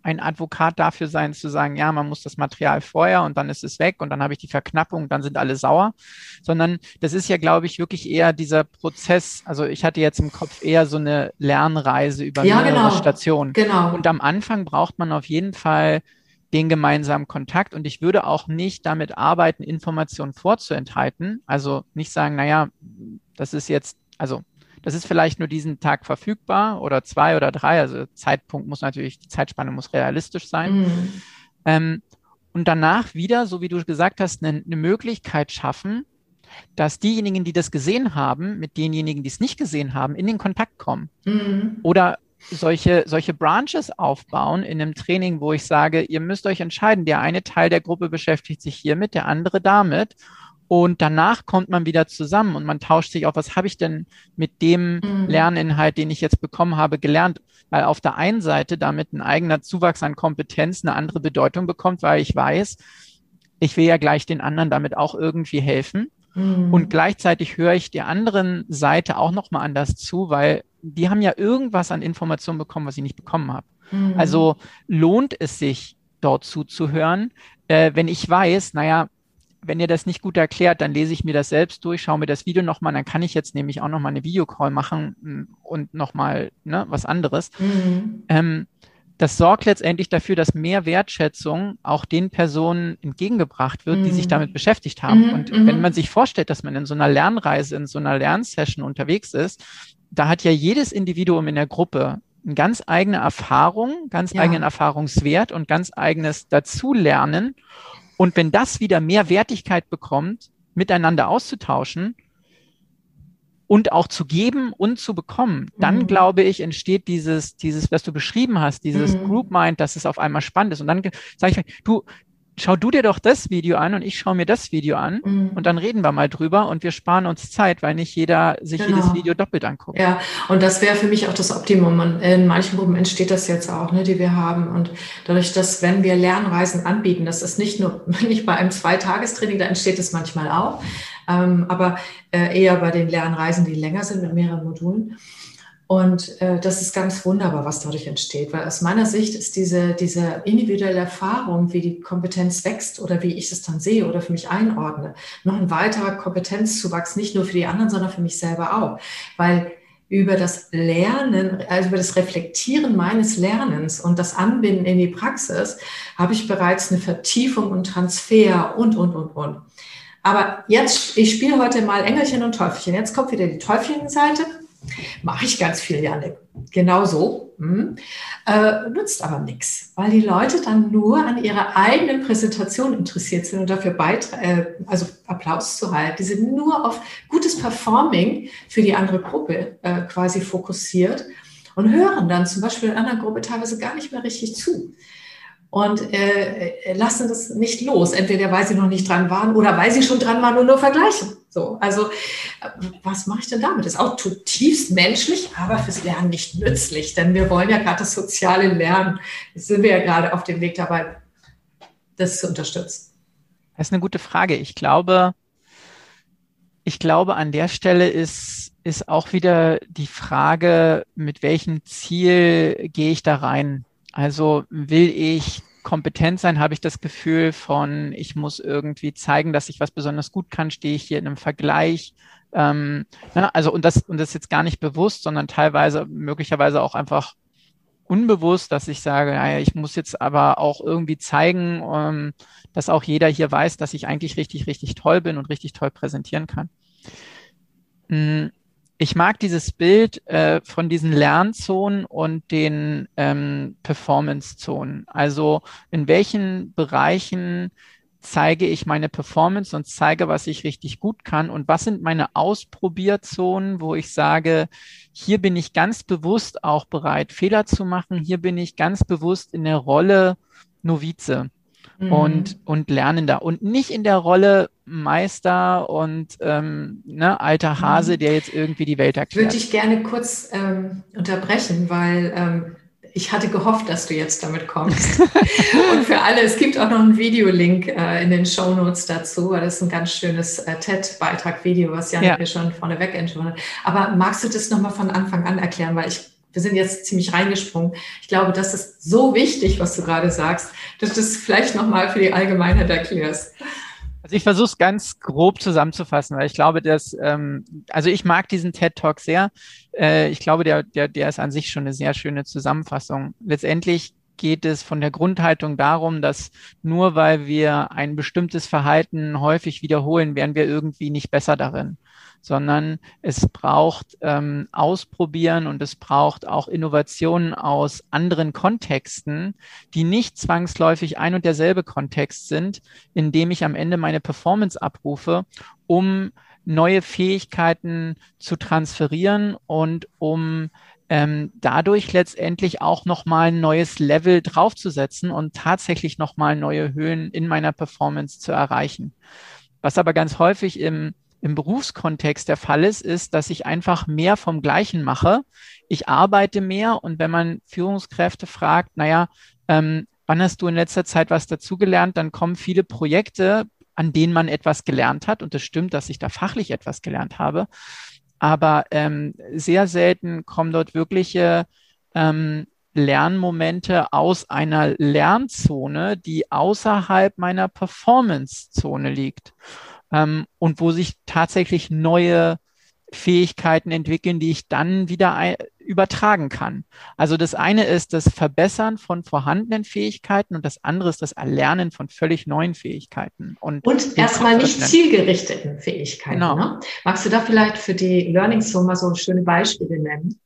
ein Advokat dafür sein, zu sagen, ja, man muss das Material vorher und dann ist es weg und dann habe ich die Verknappung, dann sind alle sauer, sondern das ist ja, glaube ich, wirklich eher dieser Prozess. Also ich hatte jetzt im Kopf eher so eine Lernreise über ja, mehrere genau. Stationen. Genau. Und am Anfang braucht man auf jeden Fall den gemeinsamen Kontakt. Und ich würde auch nicht damit arbeiten, Informationen vorzuenthalten. Also nicht sagen, naja, das ist jetzt, also das ist vielleicht nur diesen Tag verfügbar oder zwei oder drei. Also Zeitpunkt muss natürlich, die Zeitspanne muss realistisch sein. Mhm. Ähm, und danach wieder, so wie du gesagt hast, eine, eine Möglichkeit schaffen, dass diejenigen, die das gesehen haben, mit denjenigen, die es nicht gesehen haben, in den Kontakt kommen. Mhm. Oder solche, solche Branches aufbauen in einem Training, wo ich sage, ihr müsst euch entscheiden, der eine Teil der Gruppe beschäftigt sich hiermit, der andere damit. Und danach kommt man wieder zusammen und man tauscht sich auf, was habe ich denn mit dem mhm. Lerninhalt, den ich jetzt bekommen habe, gelernt? Weil auf der einen Seite damit ein eigener Zuwachs an Kompetenz eine andere Bedeutung bekommt, weil ich weiß, ich will ja gleich den anderen damit auch irgendwie helfen. Mhm. Und gleichzeitig höre ich der anderen Seite auch nochmal anders zu, weil die haben ja irgendwas an Informationen bekommen, was ich nicht bekommen habe. Mhm. Also lohnt es sich, dort zuzuhören, äh, wenn ich weiß, naja, wenn ihr das nicht gut erklärt, dann lese ich mir das selbst durch, schaue mir das Video nochmal, dann kann ich jetzt nämlich auch nochmal eine Videocall machen mm, und nochmal ne, was anderes. Mhm. Ähm, das sorgt letztendlich dafür, dass mehr Wertschätzung auch den Personen entgegengebracht wird, mhm. die sich mhm. damit beschäftigt haben. Mhm, und wenn mhm. man sich vorstellt, dass man in so einer Lernreise, in so einer Lernsession unterwegs ist, da hat ja jedes Individuum in der Gruppe eine ganz eigene Erfahrung, ganz ja. eigenen Erfahrungswert und ganz eigenes Dazulernen. Und wenn das wieder mehr Wertigkeit bekommt, miteinander auszutauschen und auch zu geben und zu bekommen, dann mhm. glaube ich, entsteht dieses, dieses, was du beschrieben hast, dieses mhm. Group Mind, dass es auf einmal spannend ist. Und dann sage ich, du, schau du dir doch das Video an und ich schaue mir das Video an mhm. und dann reden wir mal drüber und wir sparen uns Zeit, weil nicht jeder sich genau. jedes Video doppelt anguckt. Ja, und das wäre für mich auch das Optimum. Und in manchen Gruppen entsteht das jetzt auch, ne, die wir haben. Und dadurch, dass wenn wir Lernreisen anbieten, das ist nicht nur (laughs) nicht bei einem Zweitagestraining, da entsteht es manchmal auch, ähm, aber äh, eher bei den Lernreisen, die länger sind mit mehreren Modulen. Und äh, das ist ganz wunderbar, was dadurch entsteht, weil aus meiner Sicht ist diese, diese individuelle Erfahrung, wie die Kompetenz wächst oder wie ich es dann sehe oder für mich einordne, noch ein weiterer Kompetenzzuwachs, nicht nur für die anderen, sondern für mich selber auch. Weil über das Lernen, also über das Reflektieren meines Lernens und das Anbinden in die Praxis, habe ich bereits eine Vertiefung und Transfer und, und, und, und. Aber jetzt, ich spiele heute mal Engelchen und Teufelchen. Jetzt kommt wieder die Teufelchenseite. Mache ich ganz viel, Janik. Genau so. Hm. Äh, nützt aber nichts, weil die Leute dann nur an ihrer eigenen Präsentation interessiert sind und dafür äh, also Applaus zu halten. Die sind nur auf gutes Performing für die andere Gruppe äh, quasi fokussiert und hören dann zum Beispiel in einer Gruppe teilweise gar nicht mehr richtig zu und äh, lassen das nicht los. Entweder weil sie noch nicht dran waren oder weil sie schon dran waren und nur vergleichen. So, also was mache ich denn damit? Das ist auch zutiefst menschlich, aber fürs Lernen nicht nützlich, denn wir wollen ja gerade das soziale Lernen. Jetzt sind wir ja gerade auf dem Weg dabei, das zu unterstützen. Das ist eine gute Frage. Ich glaube, ich glaube, an der Stelle ist, ist auch wieder die Frage, mit welchem Ziel gehe ich da rein? Also will ich kompetent sein, habe ich das Gefühl von, ich muss irgendwie zeigen, dass ich was besonders gut kann, stehe ich hier in einem Vergleich. Ähm, ne? Also und das, und das jetzt gar nicht bewusst, sondern teilweise möglicherweise auch einfach unbewusst, dass ich sage, naja, ich muss jetzt aber auch irgendwie zeigen, ähm, dass auch jeder hier weiß, dass ich eigentlich richtig, richtig toll bin und richtig toll präsentieren kann. Hm, ich mag dieses Bild äh, von diesen Lernzonen und den ähm, Performance-Zonen. Also in welchen Bereichen zeige ich meine Performance und zeige, was ich richtig gut kann? Und was sind meine Ausprobierzonen, wo ich sage, hier bin ich ganz bewusst auch bereit, Fehler zu machen, hier bin ich ganz bewusst in der Rolle Novize mhm. und, und Lernender und nicht in der Rolle Meister und ähm, ne, alter Hase, mhm. der jetzt irgendwie die Welt erklärt. Würde ich gerne kurz ähm, unterbrechen, weil ähm, ich hatte gehofft, dass du jetzt damit kommst. (laughs) und für alle, es gibt auch noch einen Videolink äh, in den Show Notes dazu. Das ist ein ganz schönes äh, TED-Beitrag-Video, was Janik ja. schon vorneweg entschieden hat. Aber magst du das nochmal von Anfang an erklären? Weil ich, wir sind jetzt ziemlich reingesprungen. Ich glaube, das ist so wichtig, was du gerade sagst, dass du das vielleicht nochmal für die Allgemeinheit erklärst. Also ich versuche es ganz grob zusammenzufassen, weil ich glaube, dass, ähm, also ich mag diesen TED Talk sehr. Äh, ich glaube, der, der, der ist an sich schon eine sehr schöne Zusammenfassung. Letztendlich geht es von der Grundhaltung darum, dass nur weil wir ein bestimmtes Verhalten häufig wiederholen, werden wir irgendwie nicht besser darin sondern es braucht ähm, Ausprobieren und es braucht auch Innovationen aus anderen Kontexten, die nicht zwangsläufig ein und derselbe Kontext sind, in dem ich am Ende meine Performance abrufe, um neue Fähigkeiten zu transferieren und um ähm, dadurch letztendlich auch nochmal ein neues Level draufzusetzen und tatsächlich nochmal neue Höhen in meiner Performance zu erreichen. Was aber ganz häufig im im Berufskontext der Fall ist, ist, dass ich einfach mehr vom Gleichen mache. Ich arbeite mehr und wenn man Führungskräfte fragt, naja, ähm, wann hast du in letzter Zeit was dazugelernt, dann kommen viele Projekte, an denen man etwas gelernt hat. Und es das stimmt, dass ich da fachlich etwas gelernt habe. Aber ähm, sehr selten kommen dort wirkliche ähm, Lernmomente aus einer Lernzone, die außerhalb meiner Performance-Zone liegt ähm, und wo sich tatsächlich neue Fähigkeiten entwickeln, die ich dann wieder übertragen kann. Also das eine ist das Verbessern von vorhandenen Fähigkeiten und das andere ist das Erlernen von völlig neuen Fähigkeiten. Und, und erstmal nicht zielgerichteten Fähigkeiten. Genau. Ne? Magst du da vielleicht für die Learning mal so schöne Beispiele nennen?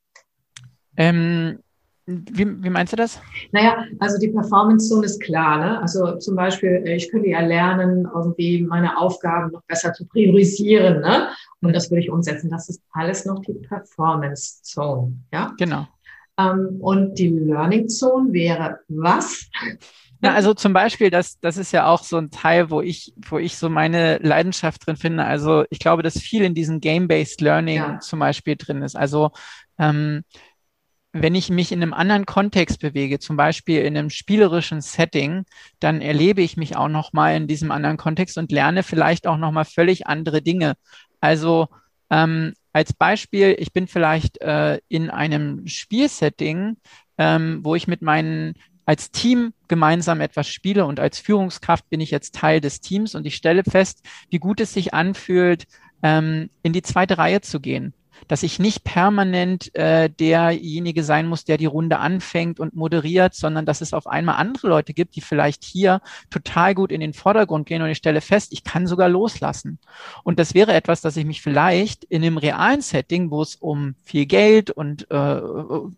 Ähm, wie, wie meinst du das? Naja, also die Performance-Zone ist klar. Ne? Also zum Beispiel, äh, ich könnte ja lernen, irgendwie meine Aufgaben noch besser zu priorisieren. Ne? Und das würde ich umsetzen. Das ist alles noch die Performance-Zone. Ja? Genau. Ähm, und die Learning-Zone wäre was? Ja, also zum Beispiel, das, das ist ja auch so ein Teil, wo ich, wo ich so meine Leidenschaft drin finde. Also ich glaube, dass viel in diesem Game-Based Learning ja. zum Beispiel drin ist. Also ähm, wenn ich mich in einem anderen Kontext bewege, zum Beispiel in einem spielerischen Setting, dann erlebe ich mich auch nochmal in diesem anderen Kontext und lerne vielleicht auch nochmal völlig andere Dinge. Also ähm, als Beispiel, ich bin vielleicht äh, in einem Spielsetting, ähm, wo ich mit meinen als Team gemeinsam etwas spiele und als Führungskraft bin ich jetzt Teil des Teams und ich stelle fest, wie gut es sich anfühlt, ähm, in die zweite Reihe zu gehen dass ich nicht permanent äh, derjenige sein muss, der die Runde anfängt und moderiert, sondern dass es auf einmal andere Leute gibt, die vielleicht hier total gut in den Vordergrund gehen und ich stelle fest, ich kann sogar loslassen. Und das wäre etwas, dass ich mich vielleicht in einem realen Setting, wo es um viel Geld und äh,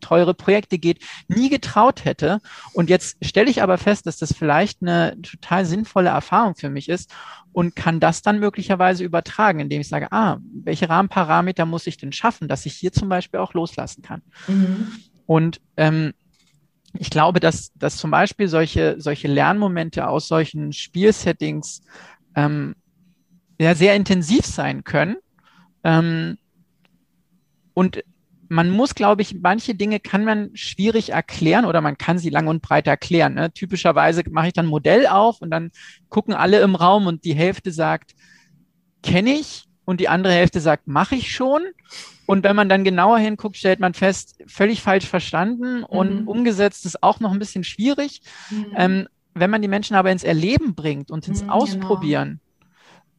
teure Projekte geht, nie getraut hätte. Und jetzt stelle ich aber fest, dass das vielleicht eine total sinnvolle Erfahrung für mich ist und kann das dann möglicherweise übertragen, indem ich sage, ah, welche Rahmenparameter muss ich denn schaffen, dass ich hier zum Beispiel auch loslassen kann. Mhm. Und ähm, ich glaube, dass, dass zum Beispiel solche, solche Lernmomente aus solchen Spielsettings ähm, ja, sehr intensiv sein können. Ähm, und man muss, glaube ich, manche Dinge kann man schwierig erklären oder man kann sie lang und breit erklären. Ne? Typischerweise mache ich dann ein Modell auf und dann gucken alle im Raum und die Hälfte sagt, kenne ich und die andere Hälfte sagt, mache ich schon. Und wenn man dann genauer hinguckt, stellt man fest, völlig falsch verstanden und mhm. umgesetzt ist auch noch ein bisschen schwierig. Mhm. Ähm, wenn man die Menschen aber ins Erleben bringt und ins mhm, Ausprobieren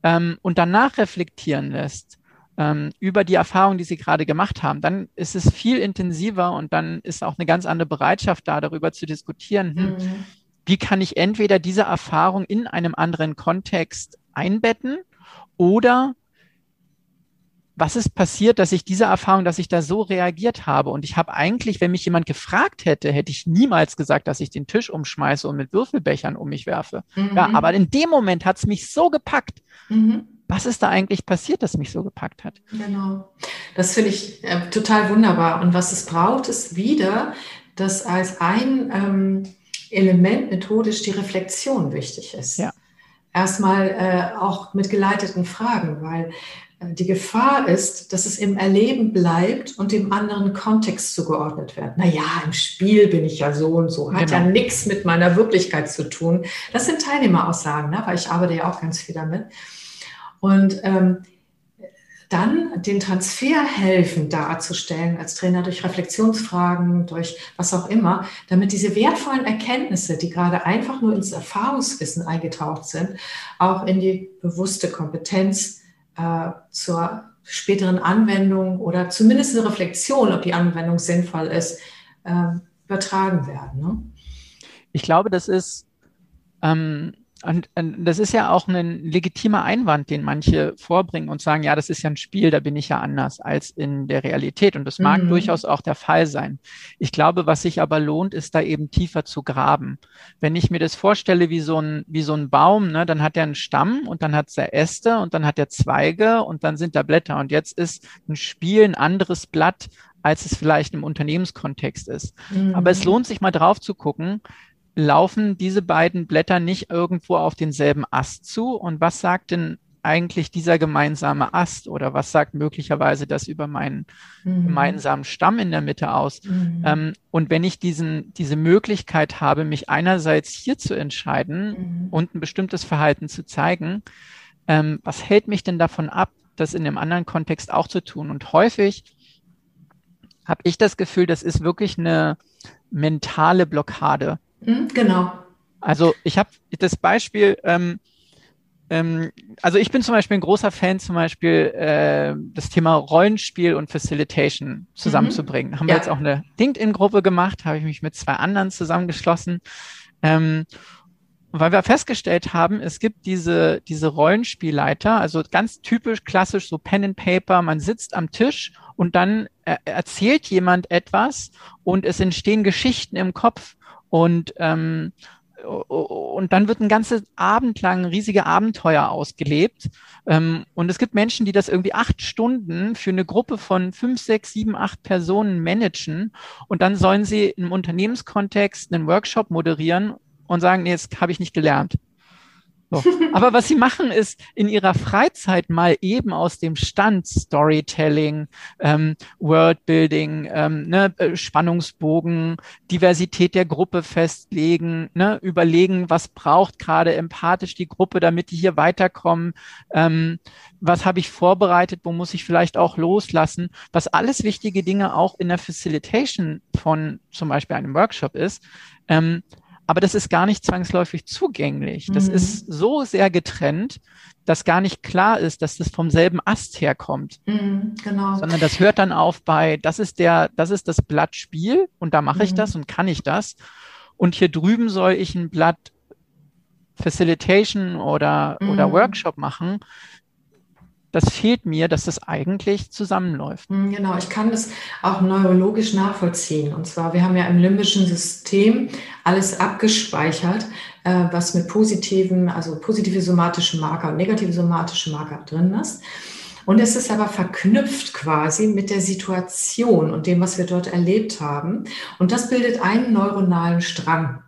genau. ähm, und danach reflektieren lässt ähm, über die Erfahrung, die sie gerade gemacht haben, dann ist es viel intensiver und dann ist auch eine ganz andere Bereitschaft da, darüber zu diskutieren. Hm, mhm. wie kann ich entweder diese Erfahrung in einem anderen Kontext einbetten oder was ist passiert, dass ich diese Erfahrung, dass ich da so reagiert habe? Und ich habe eigentlich, wenn mich jemand gefragt hätte, hätte ich niemals gesagt, dass ich den Tisch umschmeiße und mit Würfelbechern um mich werfe. Mhm. Ja, aber in dem Moment hat es mich so gepackt. Mhm. Was ist da eigentlich passiert, das mich so gepackt hat? Genau. Das finde ich äh, total wunderbar. Und was es braucht, ist wieder, dass als ein ähm, Element methodisch die Reflexion wichtig ist. Ja. Erstmal äh, auch mit geleiteten Fragen, weil die Gefahr ist, dass es im Erleben bleibt und dem anderen Kontext zugeordnet wird. Naja, im Spiel bin ich ja so und so, hat genau. ja nichts mit meiner Wirklichkeit zu tun. Das sind Teilnehmeraussagen, ne? weil ich arbeite ja auch ganz viel damit. Und ähm, dann den Transfer helfen darzustellen als Trainer durch Reflexionsfragen, durch was auch immer, damit diese wertvollen Erkenntnisse, die gerade einfach nur ins Erfahrungswissen eingetaucht sind, auch in die bewusste Kompetenz äh, zur späteren Anwendung oder zumindest eine Reflexion, ob die Anwendung sinnvoll ist, äh, übertragen werden. Ne? Ich glaube, das ist ähm, und, und, das ist ja auch ein legitimer Einwand, den manche vorbringen und sagen, ja, das ist ja ein Spiel, da bin ich ja anders als in der Realität. Und das mag mhm. durchaus auch der Fall sein. Ich glaube, was sich aber lohnt, ist da eben tiefer zu graben. Wenn ich mir das vorstelle wie so ein, wie so ein Baum, ne, dann hat er einen Stamm und dann hat er Äste und dann hat er Zweige und dann sind da Blätter. Und jetzt ist ein Spiel ein anderes Blatt, als es vielleicht im Unternehmenskontext ist. Mhm. Aber es lohnt sich mal drauf zu gucken, laufen diese beiden Blätter nicht irgendwo auf denselben Ast zu? Und was sagt denn eigentlich dieser gemeinsame Ast oder was sagt möglicherweise das über meinen mhm. gemeinsamen Stamm in der Mitte aus? Mhm. Ähm, und wenn ich diesen, diese Möglichkeit habe, mich einerseits hier zu entscheiden mhm. und ein bestimmtes Verhalten zu zeigen, ähm, was hält mich denn davon ab, das in einem anderen Kontext auch zu tun? Und häufig habe ich das Gefühl, das ist wirklich eine mentale Blockade. Mhm, genau. Also ich habe das Beispiel, ähm, ähm, also ich bin zum Beispiel ein großer Fan, zum Beispiel äh, das Thema Rollenspiel und Facilitation zusammenzubringen. Mhm. Haben ja. wir jetzt auch eine LinkedIn-Gruppe gemacht, habe ich mich mit zwei anderen zusammengeschlossen. Ähm, weil wir festgestellt haben, es gibt diese, diese Rollenspielleiter, also ganz typisch klassisch so Pen and Paper, man sitzt am Tisch und dann er erzählt jemand etwas und es entstehen Geschichten im Kopf und, ähm, und dann wird ein ganzes Abend lang riesige Abenteuer ausgelebt. Ähm, und es gibt Menschen, die das irgendwie acht Stunden für eine Gruppe von fünf, sechs, sieben, acht Personen managen. Und dann sollen sie im Unternehmenskontext einen Workshop moderieren und sagen, nee, das habe ich nicht gelernt. So. Aber was sie machen, ist in ihrer Freizeit mal eben aus dem Stand Storytelling, ähm, Worldbuilding, ähm, ne, äh, Spannungsbogen, Diversität der Gruppe festlegen, ne, überlegen, was braucht gerade empathisch die Gruppe, damit die hier weiterkommen, ähm, was habe ich vorbereitet, wo muss ich vielleicht auch loslassen, was alles wichtige Dinge auch in der Facilitation von zum Beispiel einem Workshop ist. Ähm, aber das ist gar nicht zwangsläufig zugänglich. Das mhm. ist so sehr getrennt, dass gar nicht klar ist, dass das vom selben Ast herkommt. Mhm, genau. Sondern das hört dann auf bei, das ist der, das ist das Blattspiel und da mache ich mhm. das und kann ich das. Und hier drüben soll ich ein Blatt Facilitation oder, oder mhm. Workshop machen das fehlt mir, dass das eigentlich zusammenläuft. Hm, genau, ich kann das auch neurologisch nachvollziehen. Und zwar, wir haben ja im limbischen System alles abgespeichert, äh, was mit positiven, also positive somatische Marker und negative somatische Marker drin ist. Und es ist aber verknüpft quasi mit der Situation und dem, was wir dort erlebt haben. Und das bildet einen neuronalen Strang.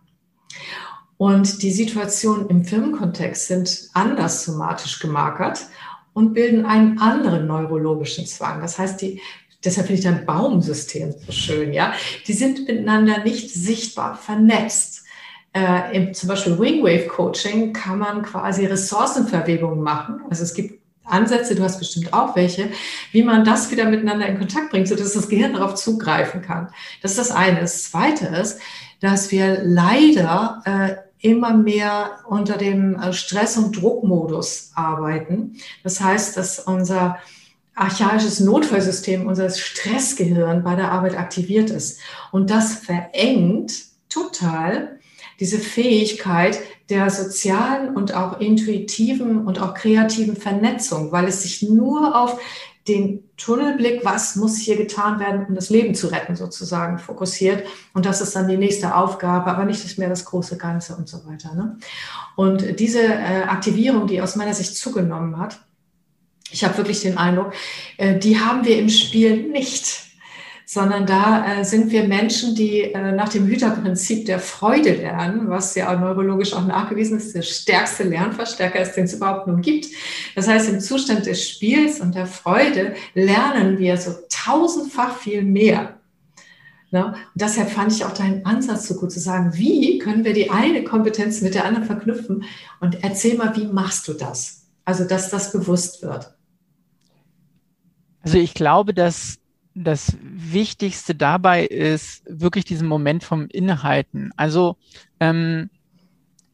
Und die Situationen im Firmenkontext sind anders somatisch gemarkert und bilden einen anderen neurologischen Zwang. Das heißt, die, deshalb finde ich dein Baumsystem so schön, ja. Die sind miteinander nicht sichtbar vernetzt. Äh, im, zum Beispiel Wingwave Coaching kann man quasi Ressourcenverwebungen machen. Also es gibt Ansätze, du hast bestimmt auch welche, wie man das wieder miteinander in Kontakt bringt, sodass das Gehirn darauf zugreifen kann. Das ist das eine. Das zweite ist, dass wir leider äh, immer mehr unter dem äh, Stress- und Druckmodus arbeiten. Das heißt, dass unser archaisches Notfallsystem, unser Stressgehirn bei der Arbeit aktiviert ist. Und das verengt total diese Fähigkeit der sozialen und auch intuitiven und auch kreativen Vernetzung, weil es sich nur auf den Tunnelblick, was muss hier getan werden, um das Leben zu retten, sozusagen fokussiert. Und das ist dann die nächste Aufgabe, aber nicht mehr das große Ganze und so weiter. Ne? Und diese äh, Aktivierung, die aus meiner Sicht zugenommen hat, ich habe wirklich den Eindruck, äh, die haben wir im Spiel nicht sondern da äh, sind wir Menschen, die äh, nach dem Hüterprinzip der Freude lernen, was ja auch neurologisch auch nachgewiesen ist, der stärkste Lernverstärker ist, den es überhaupt nun gibt. Das heißt, im Zustand des Spiels und der Freude lernen wir so tausendfach viel mehr. Ne? Deshalb fand ich auch deinen Ansatz so gut zu sagen, wie können wir die eine Kompetenz mit der anderen verknüpfen? Und erzähl mal, wie machst du das? Also, dass das bewusst wird. Also ich glaube, dass das Wichtigste dabei ist wirklich diesen Moment vom Inhalten. Also ähm,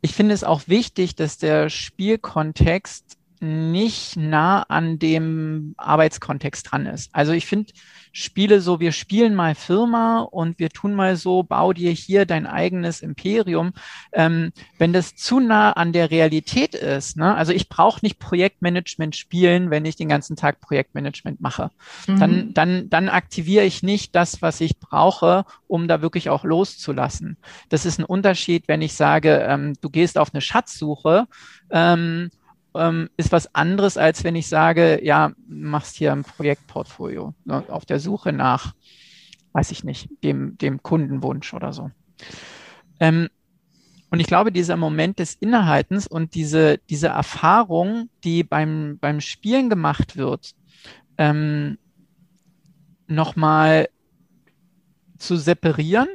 ich finde es auch wichtig, dass der Spielkontext nicht nah an dem Arbeitskontext dran ist. Also ich finde Spiele so, wir spielen mal Firma und wir tun mal so, bau dir hier dein eigenes Imperium. Ähm, wenn das zu nah an der Realität ist, ne? also ich brauche nicht Projektmanagement spielen, wenn ich den ganzen Tag Projektmanagement mache. Mhm. Dann, dann, dann aktiviere ich nicht das, was ich brauche, um da wirklich auch loszulassen. Das ist ein Unterschied, wenn ich sage, ähm, du gehst auf eine Schatzsuche, ähm, ähm, ist was anderes, als wenn ich sage, ja, machst hier ein Projektportfolio ne, auf der Suche nach, weiß ich nicht, dem, dem Kundenwunsch oder so. Ähm, und ich glaube, dieser Moment des Innehaltens und diese, diese Erfahrung, die beim, beim Spielen gemacht wird, ähm, nochmal zu separieren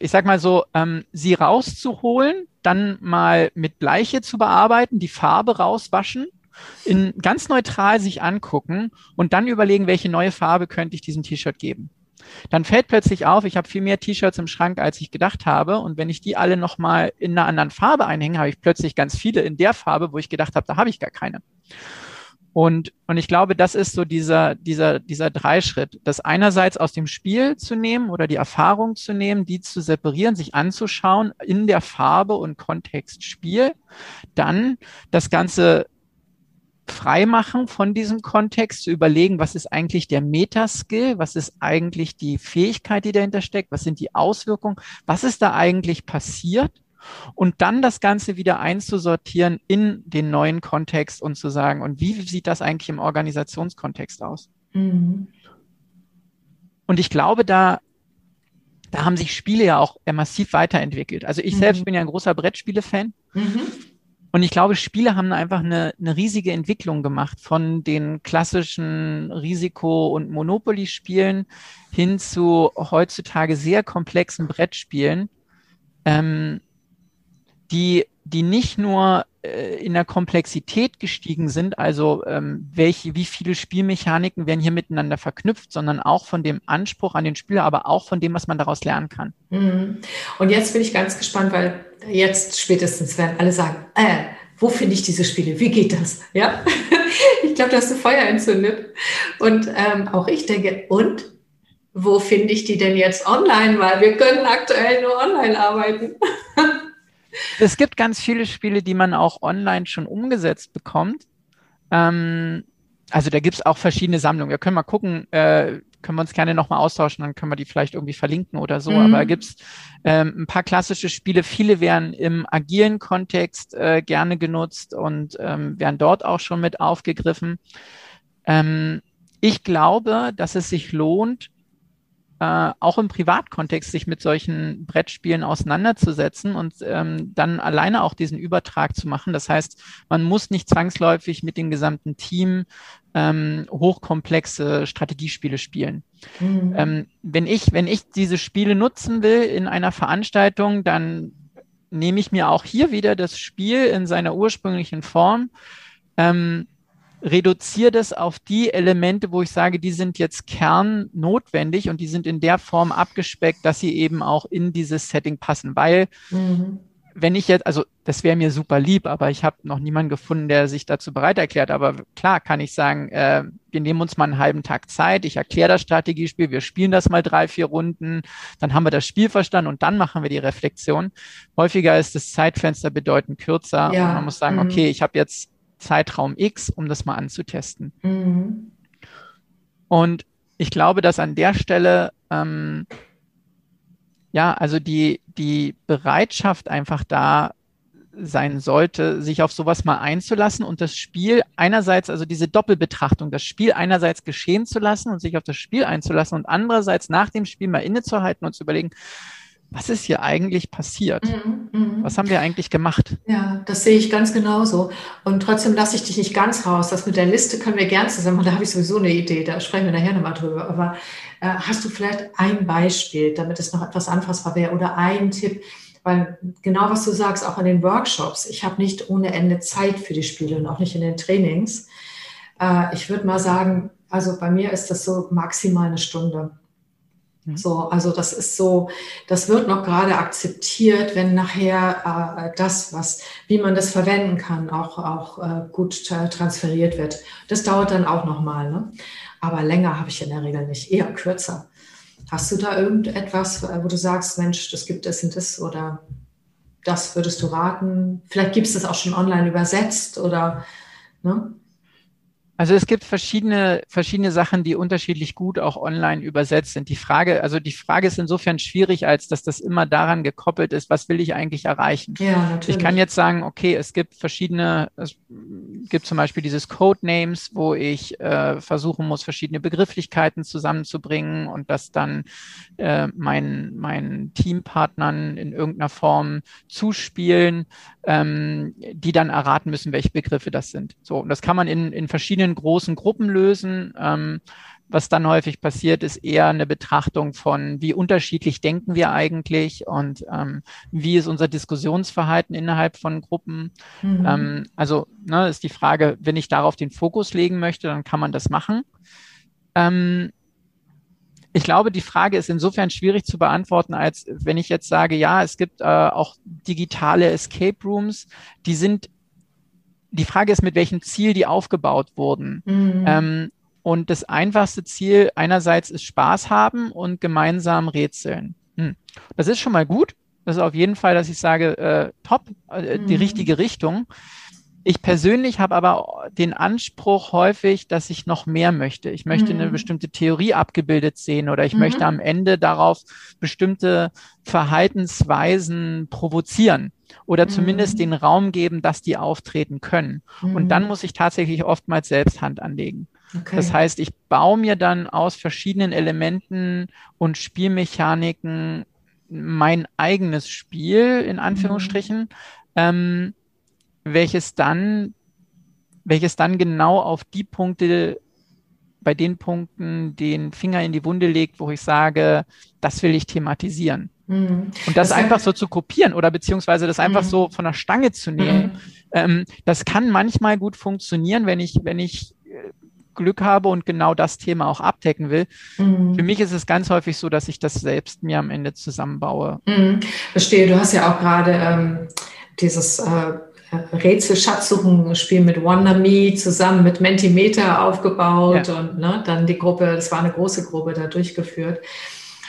ich sag mal so, ähm, sie rauszuholen, dann mal mit Bleiche zu bearbeiten, die Farbe rauswaschen, in ganz neutral sich angucken und dann überlegen, welche neue Farbe könnte ich diesem T-Shirt geben. Dann fällt plötzlich auf, ich habe viel mehr T-Shirts im Schrank, als ich gedacht habe. Und wenn ich die alle nochmal in einer anderen Farbe einhänge, habe ich plötzlich ganz viele in der Farbe, wo ich gedacht habe, da habe ich gar keine. Und, und ich glaube, das ist so dieser, dieser, dieser Dreischritt, das einerseits aus dem Spiel zu nehmen oder die Erfahrung zu nehmen, die zu separieren, sich anzuschauen in der Farbe und Kontext Spiel, dann das Ganze freimachen von diesem Kontext, zu überlegen, was ist eigentlich der Metaskill, was ist eigentlich die Fähigkeit, die dahinter steckt, was sind die Auswirkungen, was ist da eigentlich passiert und dann das Ganze wieder einzusortieren in den neuen Kontext und zu sagen, und wie sieht das eigentlich im Organisationskontext aus? Mhm. Und ich glaube, da, da haben sich Spiele ja auch massiv weiterentwickelt. Also ich mhm. selbst bin ja ein großer Brettspiele-Fan. Mhm. Und ich glaube, Spiele haben einfach eine, eine riesige Entwicklung gemacht von den klassischen Risiko- und Monopoly-Spielen hin zu heutzutage sehr komplexen Brettspielen, ähm, die, die nicht nur äh, in der Komplexität gestiegen sind, also ähm, welche, wie viele Spielmechaniken werden hier miteinander verknüpft, sondern auch von dem Anspruch an den Spieler, aber auch von dem, was man daraus lernen kann. Mhm. Und jetzt bin ich ganz gespannt, weil jetzt spätestens werden alle sagen, äh, wo finde ich diese Spiele? Wie geht das? Ja, (laughs) ich glaube, da hast du Feuer entzündet. Und ähm, auch ich denke, und wo finde ich die denn jetzt online? Weil wir können aktuell nur online arbeiten. (laughs) Es gibt ganz viele Spiele, die man auch online schon umgesetzt bekommt. Ähm, also da gibt es auch verschiedene Sammlungen. Wir können mal gucken, äh, können wir uns gerne nochmal austauschen, dann können wir die vielleicht irgendwie verlinken oder so. Mhm. Aber da gibt es ähm, ein paar klassische Spiele. Viele werden im agilen Kontext äh, gerne genutzt und ähm, werden dort auch schon mit aufgegriffen. Ähm, ich glaube, dass es sich lohnt, äh, auch im Privatkontext sich mit solchen Brettspielen auseinanderzusetzen und ähm, dann alleine auch diesen Übertrag zu machen. Das heißt, man muss nicht zwangsläufig mit dem gesamten Team ähm, hochkomplexe Strategiespiele spielen. Mhm. Ähm, wenn ich, wenn ich diese Spiele nutzen will in einer Veranstaltung, dann nehme ich mir auch hier wieder das Spiel in seiner ursprünglichen Form. Ähm, reduziere das auf die Elemente, wo ich sage, die sind jetzt kernnotwendig und die sind in der Form abgespeckt, dass sie eben auch in dieses Setting passen. Weil mhm. wenn ich jetzt, also das wäre mir super lieb, aber ich habe noch niemanden gefunden, der sich dazu bereit erklärt. Aber klar kann ich sagen, äh, wir nehmen uns mal einen halben Tag Zeit, ich erkläre das Strategiespiel, wir spielen das mal drei, vier Runden, dann haben wir das Spiel verstanden und dann machen wir die Reflexion. Häufiger ist das Zeitfenster bedeutend kürzer ja. und man muss sagen, mhm. okay, ich habe jetzt Zeitraum X, um das mal anzutesten. Mhm. Und ich glaube, dass an der Stelle, ähm, ja, also die, die Bereitschaft einfach da sein sollte, sich auf sowas mal einzulassen und das Spiel einerseits, also diese Doppelbetrachtung, das Spiel einerseits geschehen zu lassen und sich auf das Spiel einzulassen und andererseits nach dem Spiel mal innezuhalten und zu überlegen, was ist hier eigentlich passiert? Mhm, mh. Was haben wir eigentlich gemacht? Ja, das sehe ich ganz genauso. Und trotzdem lasse ich dich nicht ganz raus. Das mit der Liste können wir gern zusammen machen. Da habe ich sowieso eine Idee. Da sprechen wir nachher nochmal drüber. Aber äh, hast du vielleicht ein Beispiel, damit es noch etwas anfassbar wäre oder ein Tipp? Weil genau was du sagst, auch in den Workshops. Ich habe nicht ohne Ende Zeit für die Spiele und auch nicht in den Trainings. Äh, ich würde mal sagen, also bei mir ist das so maximal eine Stunde. Mhm. So, also das ist so, das wird noch gerade akzeptiert, wenn nachher äh, das, was, wie man das verwenden kann, auch, auch äh, gut transferiert wird. Das dauert dann auch nochmal, ne? Aber länger habe ich in der Regel nicht, eher kürzer. Hast du da irgendetwas, äh, wo du sagst, Mensch, das gibt es und das oder das würdest du raten? Vielleicht gibt es das auch schon online übersetzt oder ne? Also es gibt verschiedene, verschiedene Sachen, die unterschiedlich gut auch online übersetzt sind. Die Frage, also die Frage ist insofern schwierig, als dass das immer daran gekoppelt ist, was will ich eigentlich erreichen? Ja, natürlich. Ich kann jetzt sagen, okay, es gibt verschiedene, es gibt zum Beispiel dieses Codenames, wo ich äh, versuchen muss, verschiedene Begrifflichkeiten zusammenzubringen und das dann äh, meinen, meinen Teampartnern in irgendeiner Form zuspielen, ähm, die dann erraten müssen, welche Begriffe das sind. So, und das kann man in, in verschiedenen großen Gruppen lösen. Ähm, was dann häufig passiert, ist eher eine Betrachtung von, wie unterschiedlich denken wir eigentlich und ähm, wie ist unser Diskussionsverhalten innerhalb von Gruppen. Mhm. Ähm, also ne, ist die Frage, wenn ich darauf den Fokus legen möchte, dann kann man das machen. Ähm, ich glaube, die Frage ist insofern schwierig zu beantworten, als wenn ich jetzt sage, ja, es gibt äh, auch digitale Escape Rooms, die sind, die Frage ist, mit welchem Ziel die aufgebaut wurden. Mhm. Ähm, und das einfachste Ziel einerseits ist Spaß haben und gemeinsam rätseln. Hm. Das ist schon mal gut. Das ist auf jeden Fall, dass ich sage, äh, top, äh, mhm. die richtige Richtung. Ich persönlich habe aber den Anspruch häufig, dass ich noch mehr möchte. Ich möchte mhm. eine bestimmte Theorie abgebildet sehen oder ich mhm. möchte am Ende darauf bestimmte Verhaltensweisen provozieren oder mhm. zumindest den Raum geben, dass die auftreten können. Und dann mhm. muss ich tatsächlich oftmals selbst Hand anlegen. Okay. Das heißt, ich baue mir dann aus verschiedenen Elementen und Spielmechaniken mein eigenes Spiel, in Anführungsstrichen. Mhm. Ähm, welches dann, welches dann genau auf die Punkte, bei den Punkten den Finger in die Wunde legt, wo ich sage, das will ich thematisieren. Mhm. Und das, das einfach so zu kopieren oder beziehungsweise das einfach mhm. so von der Stange zu nehmen, mhm. ähm, das kann manchmal gut funktionieren, wenn ich, wenn ich äh, Glück habe und genau das Thema auch abdecken will. Mhm. Für mich ist es ganz häufig so, dass ich das selbst mir am Ende zusammenbaue. Mhm. Verstehe, du hast ja auch gerade ähm, dieses äh, Rätsel-Schatzsuchen-Spiel mit WandaMe zusammen mit Mentimeter aufgebaut ja. und ne, dann die Gruppe, das war eine große Gruppe, da durchgeführt.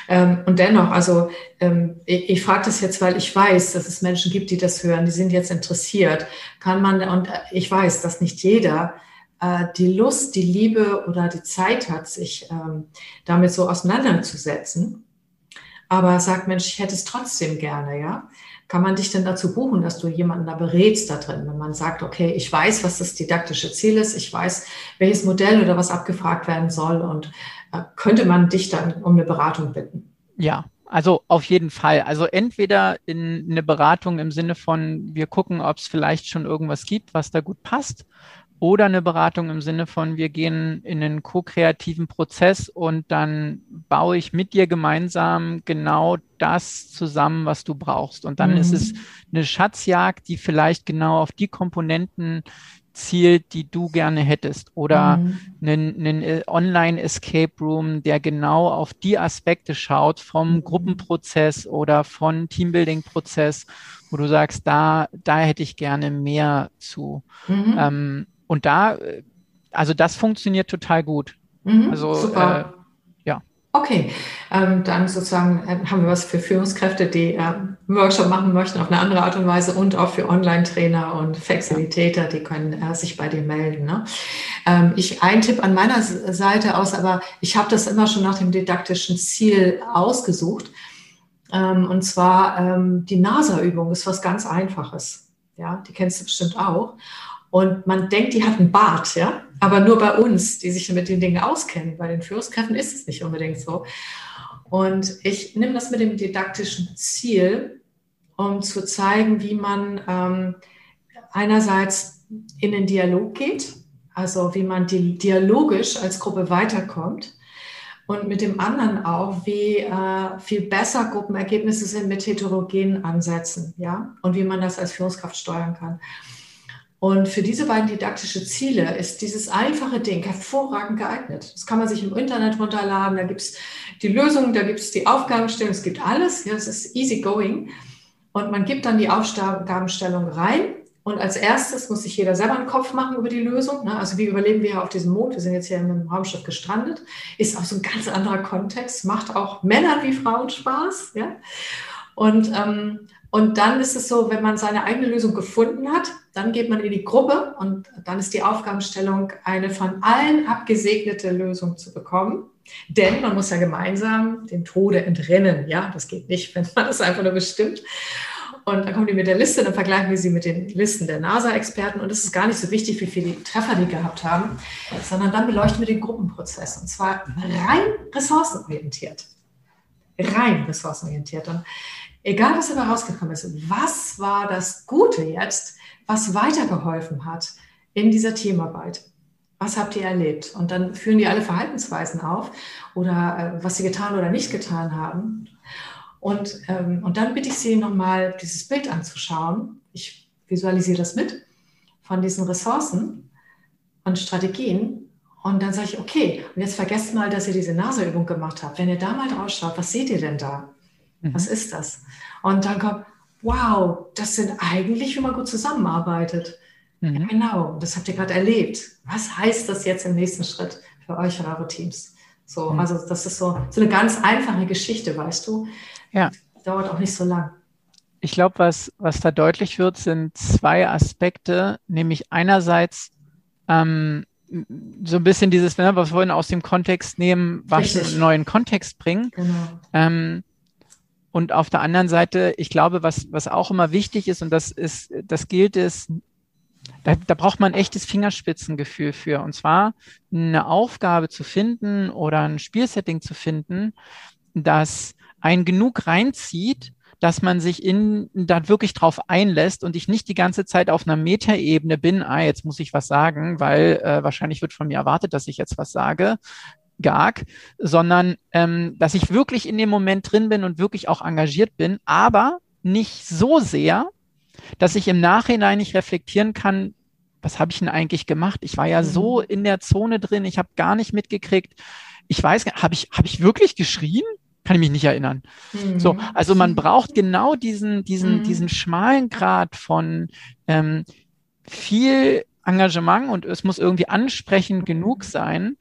Ähm, und dennoch, also ähm, ich, ich frage das jetzt, weil ich weiß, dass es Menschen gibt, die das hören, die sind jetzt interessiert. Kann man, und ich weiß, dass nicht jeder äh, die Lust, die Liebe oder die Zeit hat, sich ähm, damit so auseinanderzusetzen. Aber sagt, Mensch, ich hätte es trotzdem gerne, ja kann man dich denn dazu buchen, dass du jemanden da berätst da drin, wenn man sagt, okay, ich weiß, was das didaktische Ziel ist, ich weiß, welches Modell oder was abgefragt werden soll und äh, könnte man dich dann um eine Beratung bitten? Ja, also auf jeden Fall. Also entweder in eine Beratung im Sinne von, wir gucken, ob es vielleicht schon irgendwas gibt, was da gut passt, oder eine Beratung im Sinne von, wir gehen in einen ko-kreativen Prozess und dann baue ich mit dir gemeinsam genau das zusammen, was du brauchst. Und dann mhm. ist es eine Schatzjagd, die vielleicht genau auf die Komponenten zielt, die du gerne hättest oder mhm. einen, einen äh, Online-Escape Room, der genau auf die Aspekte schaut vom mhm. Gruppenprozess oder von Teambuilding-Prozess, wo du sagst, da, da hätte ich gerne mehr zu. Mhm. Ähm, und da, äh, also das funktioniert total gut. Mhm. also Super. Äh, Okay, ähm, dann sozusagen äh, haben wir was für Führungskräfte, die äh, Workshop machen möchten auf eine andere Art und Weise und auch für Online-Trainer und Facilitator, die können äh, sich bei dir melden. Ne? Ähm, ich ein Tipp an meiner Seite aus, aber ich habe das immer schon nach dem didaktischen Ziel ausgesucht. Ähm, und zwar ähm, die NASA-Übung ist was ganz Einfaches. Ja, die kennst du bestimmt auch. Und man denkt, die hat einen Bart, ja, aber nur bei uns, die sich mit den Dingen auskennen. Bei den Führungskräften ist es nicht unbedingt so. Und ich nehme das mit dem didaktischen Ziel, um zu zeigen, wie man ähm, einerseits in den Dialog geht, also wie man dialogisch als Gruppe weiterkommt und mit dem anderen auch, wie äh, viel besser Gruppenergebnisse sind mit heterogenen Ansätzen, ja, und wie man das als Führungskraft steuern kann. Und für diese beiden didaktischen Ziele ist dieses einfache Ding hervorragend geeignet. Das kann man sich im Internet runterladen. Da gibt es die Lösung, da gibt es die Aufgabenstellung, es gibt alles. Ja, es ist easy going. Und man gibt dann die Aufgabenstellung rein. Und als erstes muss sich jeder selber einen Kopf machen über die Lösung. Ne? Also wie überleben wir auf diesem Mond? Wir sind jetzt hier in einem Raumschiff gestrandet. Ist auch so ein ganz anderer Kontext. Macht auch Männern wie Frauen Spaß. Ja? Und, ähm, und dann ist es so, wenn man seine eigene Lösung gefunden hat, dann geht man in die Gruppe und dann ist die Aufgabenstellung, eine von allen abgesegnete Lösung zu bekommen. Denn man muss ja gemeinsam dem Tode entrennen. Ja, das geht nicht, wenn man das einfach nur bestimmt. Und dann kommen die mit der Liste, dann vergleichen wir sie mit den Listen der NASA-Experten. Und es ist gar nicht so wichtig, wie viele Treffer die gehabt haben, sondern dann beleuchten wir den Gruppenprozess. Und zwar rein ressourcenorientiert. Rein ressourcenorientiert. Und egal, was dabei rausgekommen ist, was war das Gute jetzt, was weitergeholfen hat in dieser Teamarbeit. Was habt ihr erlebt? Und dann führen die alle Verhaltensweisen auf oder äh, was sie getan oder nicht getan haben. Und, ähm, und dann bitte ich Sie nochmal dieses Bild anzuschauen. Ich visualisiere das mit von diesen Ressourcen und Strategien. Und dann sage ich, okay, und jetzt vergesst mal, dass ihr diese Naseübung gemacht habt. Wenn ihr da mal drauf schaut, was seht ihr denn da? Mhm. Was ist das? Und dann kommt, wow, das sind eigentlich, wie man gut zusammenarbeitet. Mhm. Genau, das habt ihr gerade erlebt. Was heißt das jetzt im nächsten Schritt für euch und eure Teams? So, mhm. also das ist so, so eine ganz einfache Geschichte, weißt du. Ja. Dauert auch nicht so lang. Ich glaube, was, was da deutlich wird, sind zwei Aspekte, nämlich einerseits ähm, so ein bisschen dieses, ne, was wir vorhin aus dem Kontext nehmen, was einen neuen Kontext bringen. Genau. Ähm, und auf der anderen Seite, ich glaube, was, was auch immer wichtig ist, und das ist, das gilt es, da, da braucht man echtes Fingerspitzengefühl für. Und zwar eine Aufgabe zu finden oder ein Spielsetting zu finden, das einen genug reinzieht, dass man sich in da wirklich drauf einlässt und ich nicht die ganze Zeit auf einer Metaebene bin, ah, jetzt muss ich was sagen, weil äh, wahrscheinlich wird von mir erwartet, dass ich jetzt was sage, Gag, sondern ähm, dass ich wirklich in dem Moment drin bin und wirklich auch engagiert bin, aber nicht so sehr, dass ich im Nachhinein nicht reflektieren kann, was habe ich denn eigentlich gemacht? Ich war ja so mhm. in der Zone drin, ich habe gar nicht mitgekriegt. Ich weiß, habe ich, hab ich wirklich geschrien? Kann ich mich nicht erinnern. Mhm. So, also man braucht genau diesen, diesen, mhm. diesen schmalen Grad von ähm, viel Engagement und es muss irgendwie ansprechend genug sein,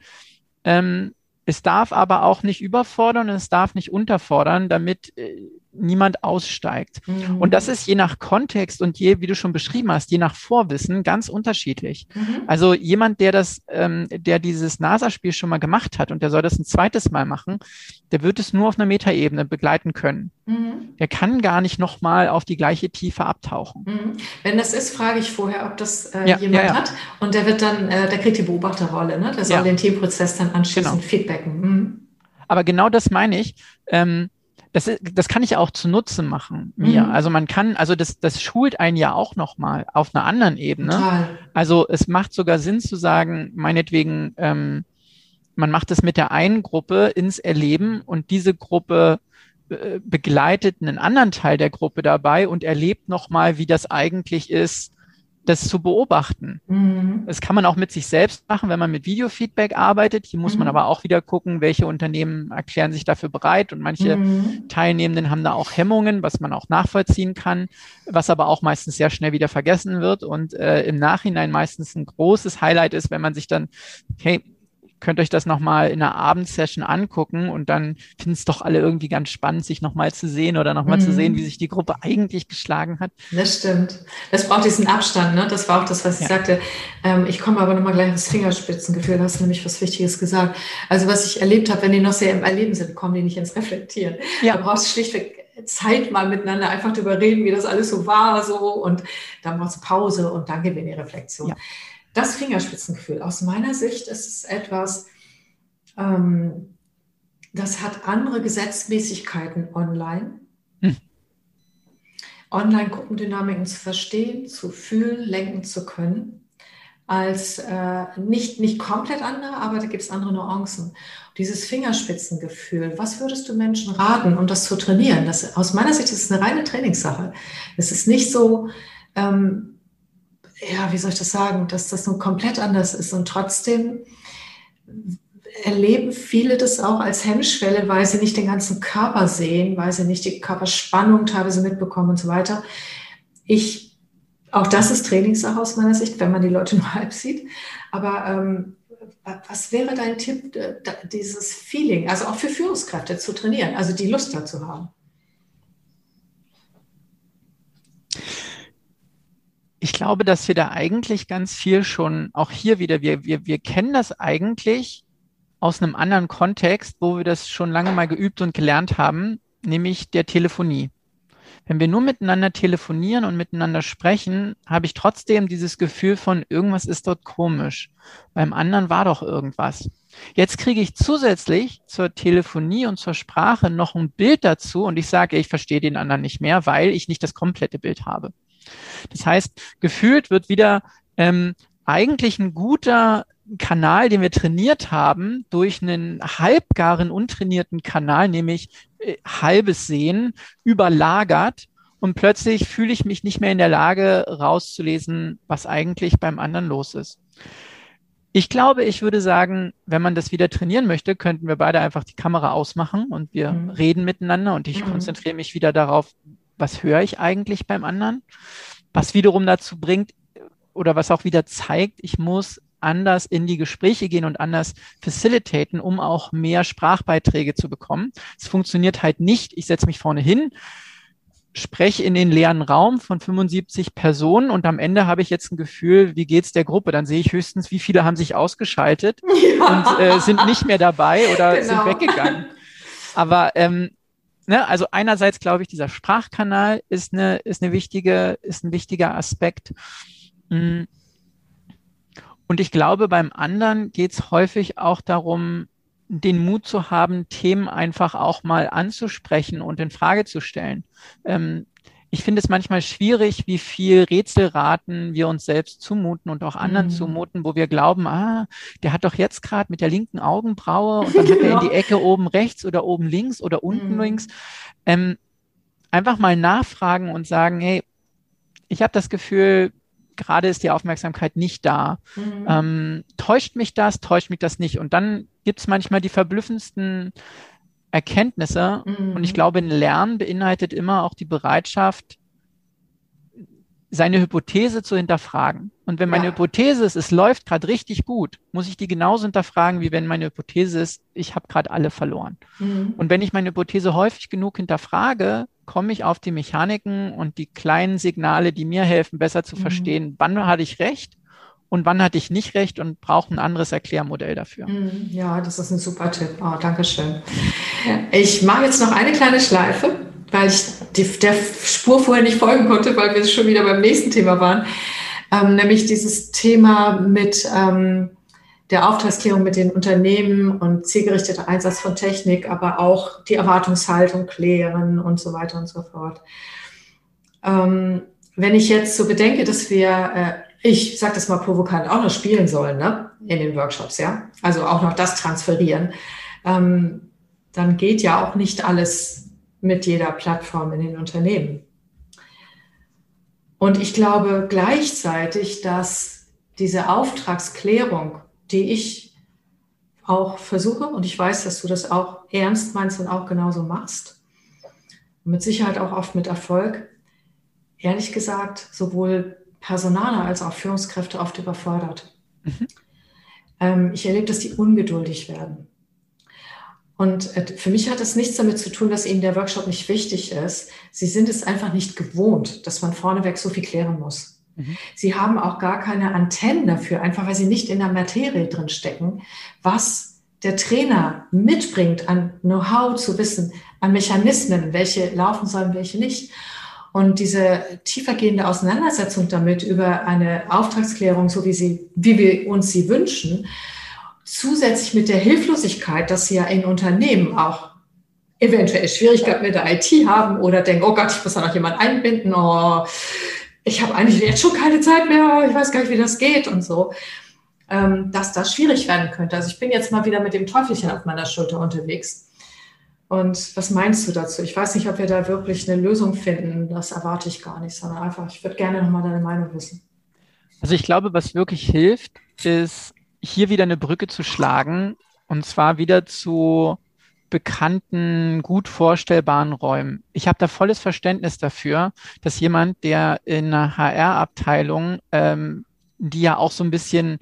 ähm, es darf aber auch nicht überfordern und es darf nicht unterfordern, damit äh, niemand aussteigt. Mhm. Und das ist je nach Kontext und je, wie du schon beschrieben hast, je nach Vorwissen ganz unterschiedlich. Mhm. Also jemand, der das, ähm, der dieses NASA-Spiel schon mal gemacht hat und der soll das ein zweites Mal machen, der wird es nur auf einer Metaebene begleiten können. Mhm. Der kann gar nicht nochmal auf die gleiche Tiefe abtauchen. Mhm. Wenn das ist, frage ich vorher, ob das äh, ja, jemand ja, ja. hat. Und der wird dann, äh, der kriegt die Beobachterrolle, ne? Der soll den Teamprozess dann anschließend genau. feedbacken. Mhm. Aber genau das meine ich. Ähm, das, das kann ich auch zu Nutzen machen mir. Mhm. Also man kann, also das, das schult einen ja auch nochmal auf einer anderen Ebene. Total. Also es macht sogar Sinn zu sagen, meinetwegen, ähm, man macht es mit der einen Gruppe ins Erleben und diese Gruppe äh, begleitet einen anderen Teil der Gruppe dabei und erlebt nochmal, wie das eigentlich ist, das zu beobachten. Mhm. Das kann man auch mit sich selbst machen, wenn man mit Videofeedback arbeitet. Hier muss mhm. man aber auch wieder gucken, welche Unternehmen erklären sich dafür bereit und manche mhm. Teilnehmenden haben da auch Hemmungen, was man auch nachvollziehen kann, was aber auch meistens sehr schnell wieder vergessen wird und äh, im Nachhinein meistens ein großes Highlight ist, wenn man sich dann, hey, könnt euch das nochmal in einer Abendsession angucken und dann finden es doch alle irgendwie ganz spannend, sich nochmal zu sehen oder nochmal mhm. zu sehen, wie sich die Gruppe eigentlich geschlagen hat. Das stimmt. Das braucht diesen Abstand, ne? Das war auch das, was ich ja. sagte. Ähm, ich komme aber nochmal gleich ins Fingerspitzengefühl, da hast du nämlich was Wichtiges gesagt. Also was ich erlebt habe, wenn die noch sehr im Erleben sind, kommen die nicht ins Reflektieren. Ja. Da brauchst du schlichtweg Zeit mal miteinander einfach darüber reden, wie das alles so war, so und dann brauchst du Pause und dann gehen wir in die Reflexion. Ja das Fingerspitzengefühl, aus meiner Sicht ist es etwas, ähm, das hat andere Gesetzmäßigkeiten online. Hm. Online-Gruppendynamiken zu verstehen, zu fühlen, lenken zu können, als äh, nicht, nicht komplett andere, aber da gibt es andere Nuancen. Dieses Fingerspitzengefühl, was würdest du Menschen raten, um das zu trainieren? Das, aus meiner Sicht ist es eine reine Trainingssache. Es ist nicht so, ähm, ja, wie soll ich das sagen, dass das nun komplett anders ist. Und trotzdem erleben viele das auch als Hemmschwelle, weil sie nicht den ganzen Körper sehen, weil sie nicht die Körperspannung teilweise mitbekommen und so weiter. Ich, auch das ist Trainingssache aus meiner Sicht, wenn man die Leute (laughs) nur halb sieht. Aber ähm, was wäre dein Tipp, dieses Feeling, also auch für Führungskräfte zu trainieren, also die Lust dazu haben? Ich glaube, dass wir da eigentlich ganz viel schon, auch hier wieder, wir, wir, wir kennen das eigentlich aus einem anderen Kontext, wo wir das schon lange mal geübt und gelernt haben, nämlich der Telefonie. Wenn wir nur miteinander telefonieren und miteinander sprechen, habe ich trotzdem dieses Gefühl von, irgendwas ist dort komisch. Beim anderen war doch irgendwas. Jetzt kriege ich zusätzlich zur Telefonie und zur Sprache noch ein Bild dazu und ich sage, ich verstehe den anderen nicht mehr, weil ich nicht das komplette Bild habe. Das heißt, gefühlt wird wieder ähm, eigentlich ein guter Kanal, den wir trainiert haben, durch einen halbgaren, untrainierten Kanal, nämlich äh, halbes Sehen, überlagert. Und plötzlich fühle ich mich nicht mehr in der Lage, rauszulesen, was eigentlich beim anderen los ist. Ich glaube, ich würde sagen, wenn man das wieder trainieren möchte, könnten wir beide einfach die Kamera ausmachen und wir mhm. reden miteinander und ich mhm. konzentriere mich wieder darauf, was höre ich eigentlich beim anderen? Was wiederum dazu bringt oder was auch wieder zeigt, ich muss anders in die Gespräche gehen und anders facilitaten, um auch mehr Sprachbeiträge zu bekommen. Es funktioniert halt nicht, ich setze mich vorne hin, spreche in den leeren Raum von 75 Personen und am Ende habe ich jetzt ein Gefühl, wie geht's der Gruppe? Dann sehe ich höchstens, wie viele haben sich ausgeschaltet ja. (laughs) und äh, sind nicht mehr dabei oder genau. sind weggegangen. Aber ähm, ne, also einerseits glaube ich, dieser Sprachkanal ist eine, ist eine wichtige, ist ein wichtiger Aspekt. Mm. Und ich glaube, beim anderen geht es häufig auch darum, den Mut zu haben, Themen einfach auch mal anzusprechen und in Frage zu stellen. Ähm, ich finde es manchmal schwierig, wie viel Rätselraten wir uns selbst zumuten und auch anderen mhm. zumuten, wo wir glauben, ah, der hat doch jetzt gerade mit der linken Augenbraue und dann genau. hat er in die Ecke oben rechts oder oben links oder unten mhm. links. Ähm, einfach mal nachfragen und sagen, hey, ich habe das Gefühl, gerade ist die Aufmerksamkeit nicht da. Mhm. Ähm, täuscht mich das, täuscht mich das nicht? Und dann gibt es manchmal die verblüffendsten Erkenntnisse. Mhm. Und ich glaube, ein Lernen beinhaltet immer auch die Bereitschaft, seine Hypothese zu hinterfragen. Und wenn meine ja. Hypothese ist, es läuft gerade richtig gut, muss ich die genauso hinterfragen, wie wenn meine Hypothese ist, ich habe gerade alle verloren. Mhm. Und wenn ich meine Hypothese häufig genug hinterfrage, komme ich auf die Mechaniken und die kleinen Signale, die mir helfen, besser zu mhm. verstehen, wann hatte ich recht und wann hatte ich nicht recht und brauche ein anderes Erklärmodell dafür. Mhm. Ja, das ist ein super Tipp. Oh, Dankeschön. Ich mache jetzt noch eine kleine Schleife, weil ich die, der Spur vorher nicht folgen konnte, weil wir schon wieder beim nächsten Thema waren. Ähm, nämlich dieses Thema mit ähm, der Auftragsklärung mit den Unternehmen und zielgerichteter Einsatz von Technik, aber auch die Erwartungshaltung klären und so weiter und so fort. Ähm, wenn ich jetzt so bedenke, dass wir äh, ich sage das mal provokant, auch noch spielen sollen ne? in den Workshops, ja. Also auch noch das transferieren. Ähm, dann geht ja auch nicht alles mit jeder Plattform in den Unternehmen. Und ich glaube gleichzeitig, dass diese Auftragsklärung, die ich auch versuche, und ich weiß, dass du das auch ernst meinst und auch genauso machst, mit Sicherheit auch oft mit Erfolg, ehrlich gesagt, sowohl Personaler als auch Führungskräfte oft überfordert. Mhm. Ähm, ich erlebe, dass die ungeduldig werden. Und äh, für mich hat es nichts damit zu tun, dass ihnen der Workshop nicht wichtig ist. Sie sind es einfach nicht gewohnt, dass man vorneweg so viel klären muss. Mhm. Sie haben auch gar keine Antennen dafür, einfach weil sie nicht in der Materie drin stecken, was der Trainer mitbringt an Know-how zu wissen, an Mechanismen, welche laufen sollen, welche nicht. Und diese tiefergehende Auseinandersetzung damit über eine Auftragsklärung, so wie, sie, wie wir uns sie wünschen, zusätzlich mit der Hilflosigkeit, dass sie ja in Unternehmen auch eventuell Schwierigkeiten mit der IT haben oder denken, oh Gott, ich muss da noch jemand einbinden, oh, ich habe eigentlich jetzt schon keine Zeit mehr, ich weiß gar nicht, wie das geht und so, ähm, dass das schwierig werden könnte. Also ich bin jetzt mal wieder mit dem Teufelchen auf meiner Schulter unterwegs und was meinst du dazu? Ich weiß nicht, ob wir da wirklich eine Lösung finden. Das erwarte ich gar nicht, sondern einfach, ich würde gerne nochmal deine Meinung wissen. Also ich glaube, was wirklich hilft, ist hier wieder eine Brücke zu schlagen und zwar wieder zu bekannten, gut vorstellbaren Räumen. Ich habe da volles Verständnis dafür, dass jemand, der in einer HR-Abteilung, ähm, die ja auch so ein bisschen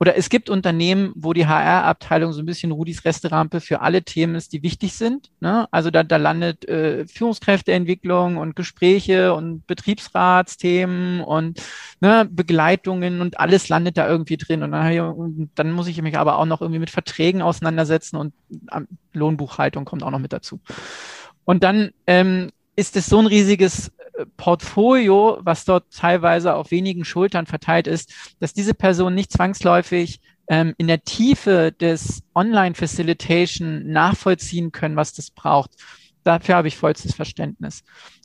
oder es gibt Unternehmen, wo die HR-Abteilung so ein bisschen Rudis Resterampe für alle Themen ist, die wichtig sind. Ne? Also da, da landet äh, Führungskräfteentwicklung und Gespräche und Betriebsratsthemen und ne, Begleitungen und alles landet da irgendwie drin. Und dann, und dann muss ich mich aber auch noch irgendwie mit Verträgen auseinandersetzen und ähm, Lohnbuchhaltung kommt auch noch mit dazu. Und dann ähm, ist es so ein riesiges Portfolio, was dort teilweise auf wenigen Schultern verteilt ist, dass diese Person nicht zwangsläufig ähm, in der Tiefe des Online-Facilitation nachvollziehen können, was das braucht. Dafür habe ich vollstes Verständnis.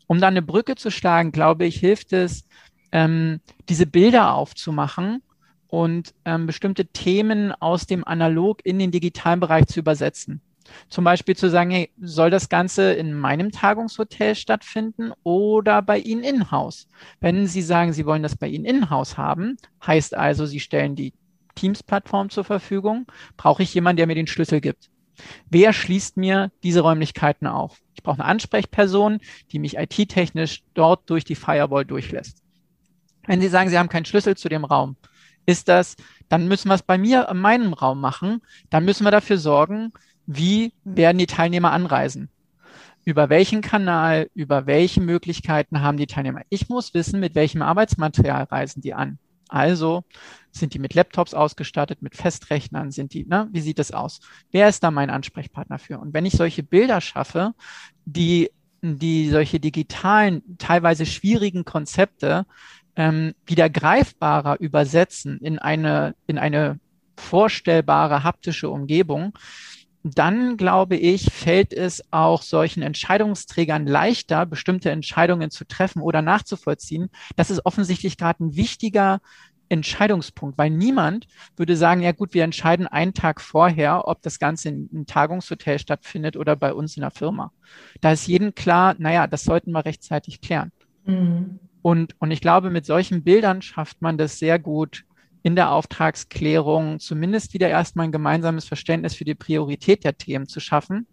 Um da eine Brücke zu schlagen, glaube ich, hilft es, ähm, diese Bilder aufzumachen und ähm, bestimmte Themen aus dem Analog in den digitalen Bereich zu übersetzen. Zum Beispiel zu sagen, hey, soll das Ganze in meinem Tagungshotel stattfinden oder bei Ihnen in-house? Wenn Sie sagen, Sie wollen das bei Ihnen in-house haben, heißt also, Sie stellen die Teams-Plattform zur Verfügung, brauche ich jemanden, der mir den Schlüssel gibt. Wer schließt mir diese Räumlichkeiten auf? Ich brauche eine Ansprechperson, die mich IT-technisch dort durch die Firewall durchlässt. Wenn Sie sagen, Sie haben keinen Schlüssel zu dem Raum, ist das, dann müssen wir es bei mir in meinem Raum machen. Dann müssen wir dafür sorgen, wie werden die Teilnehmer anreisen? Über welchen Kanal, über welche Möglichkeiten haben die Teilnehmer? Ich muss wissen, mit welchem Arbeitsmaterial reisen die an. Also sind die mit Laptops ausgestattet, mit Festrechnern, sind die, ne? wie sieht das aus? Wer ist da mein Ansprechpartner für? Und wenn ich solche Bilder schaffe, die, die solche digitalen, teilweise schwierigen Konzepte ähm, wieder greifbarer übersetzen in eine, in eine vorstellbare haptische Umgebung, dann glaube ich, fällt es auch solchen Entscheidungsträgern leichter, bestimmte Entscheidungen zu treffen oder nachzuvollziehen. Das ist offensichtlich gerade ein wichtiger Entscheidungspunkt, weil niemand würde sagen, ja gut, wir entscheiden einen Tag vorher, ob das Ganze in einem Tagungshotel stattfindet oder bei uns in der Firma. Da ist jedem klar, naja, das sollten wir rechtzeitig klären. Mhm. Und, und ich glaube, mit solchen Bildern schafft man das sehr gut, in der Auftragsklärung zumindest wieder erstmal ein gemeinsames Verständnis für die Priorität der Themen zu schaffen.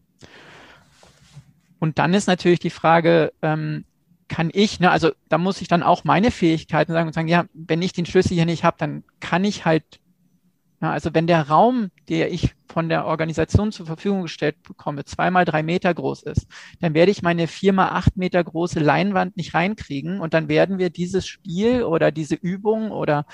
Und dann ist natürlich die Frage, ähm, kann ich, ne, also da muss ich dann auch meine Fähigkeiten sagen und sagen, ja, wenn ich den Schlüssel hier nicht habe, dann kann ich halt ja, also wenn der Raum, der ich von der Organisation zur Verfügung gestellt bekomme, zweimal drei Meter groß ist, dann werde ich meine viermal acht Meter große Leinwand nicht reinkriegen und dann werden wir dieses Spiel oder diese Übung oder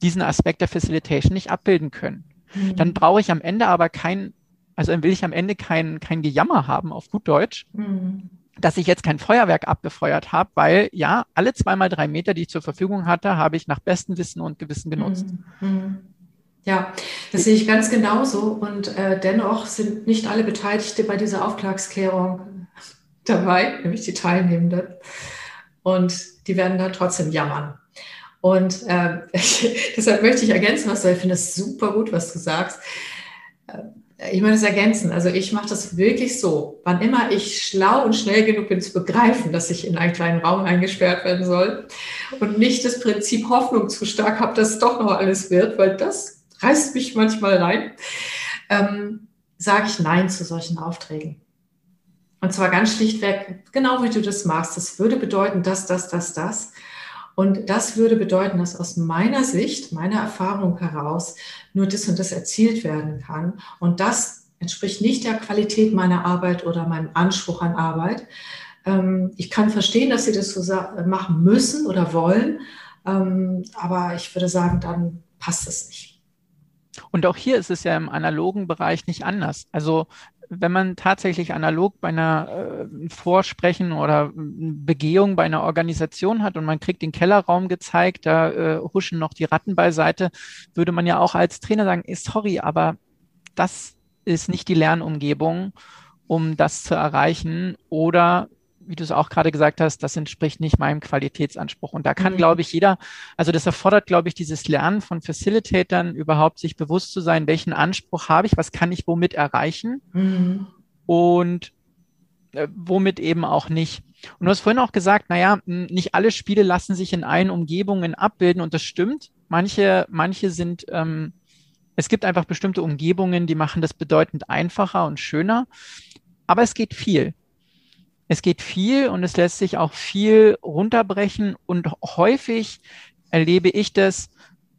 diesen Aspekt der Facilitation nicht abbilden können. Mhm. Dann brauche ich am Ende aber kein, also dann will ich am Ende kein, kein Gejammer haben auf gut Deutsch. Mhm dass ich jetzt kein Feuerwerk abgefeuert habe, weil ja, alle zweimal drei Meter, die ich zur Verfügung hatte, habe ich nach bestem Wissen und Gewissen genutzt. Mhm. Ja, das sehe ich ganz genauso. Und äh, dennoch sind nicht alle Beteiligte bei dieser Auftragsklärung (laughs) dabei, nämlich die Teilnehmenden. Und die werden dann trotzdem jammern. Und (laughs) äh, deshalb möchte ich ergänzen, was du, ich finde es super gut, was du sagst. Äh, ich meine, das ergänzen. Also ich mache das wirklich so. Wann immer ich schlau und schnell genug bin zu begreifen, dass ich in einen kleinen Raum eingesperrt werden soll und nicht das Prinzip Hoffnung zu stark habe, dass doch noch alles wird, weil das reißt mich manchmal rein, ähm, sage ich Nein zu solchen Aufträgen. Und zwar ganz schlichtweg, genau wie du das machst. Das würde bedeuten, das, das, das, das. Und das würde bedeuten, dass aus meiner Sicht, meiner Erfahrung heraus, nur das und das erzielt werden kann. Und das entspricht nicht der Qualität meiner Arbeit oder meinem Anspruch an Arbeit. Ähm, ich kann verstehen, dass sie das so machen müssen oder wollen. Ähm, aber ich würde sagen, dann passt es nicht. Und auch hier ist es ja im analogen Bereich nicht anders. Also wenn man tatsächlich analog bei einer äh, Vorsprechen oder Begehung bei einer Organisation hat und man kriegt den Kellerraum gezeigt, da äh, huschen noch die Ratten beiseite, würde man ja auch als Trainer sagen, sorry, aber das ist nicht die Lernumgebung, um das zu erreichen. Oder wie du es auch gerade gesagt hast, das entspricht nicht meinem Qualitätsanspruch. Und da kann, mhm. glaube ich, jeder, also das erfordert, glaube ich, dieses Lernen von Facilitatern, überhaupt sich bewusst zu sein, welchen Anspruch habe ich, was kann ich womit erreichen mhm. und äh, womit eben auch nicht. Und du hast vorhin auch gesagt, naja, nicht alle Spiele lassen sich in allen Umgebungen abbilden und das stimmt. Manche, manche sind, ähm, es gibt einfach bestimmte Umgebungen, die machen das bedeutend einfacher und schöner. Aber es geht viel. Es geht viel und es lässt sich auch viel runterbrechen und häufig erlebe ich das,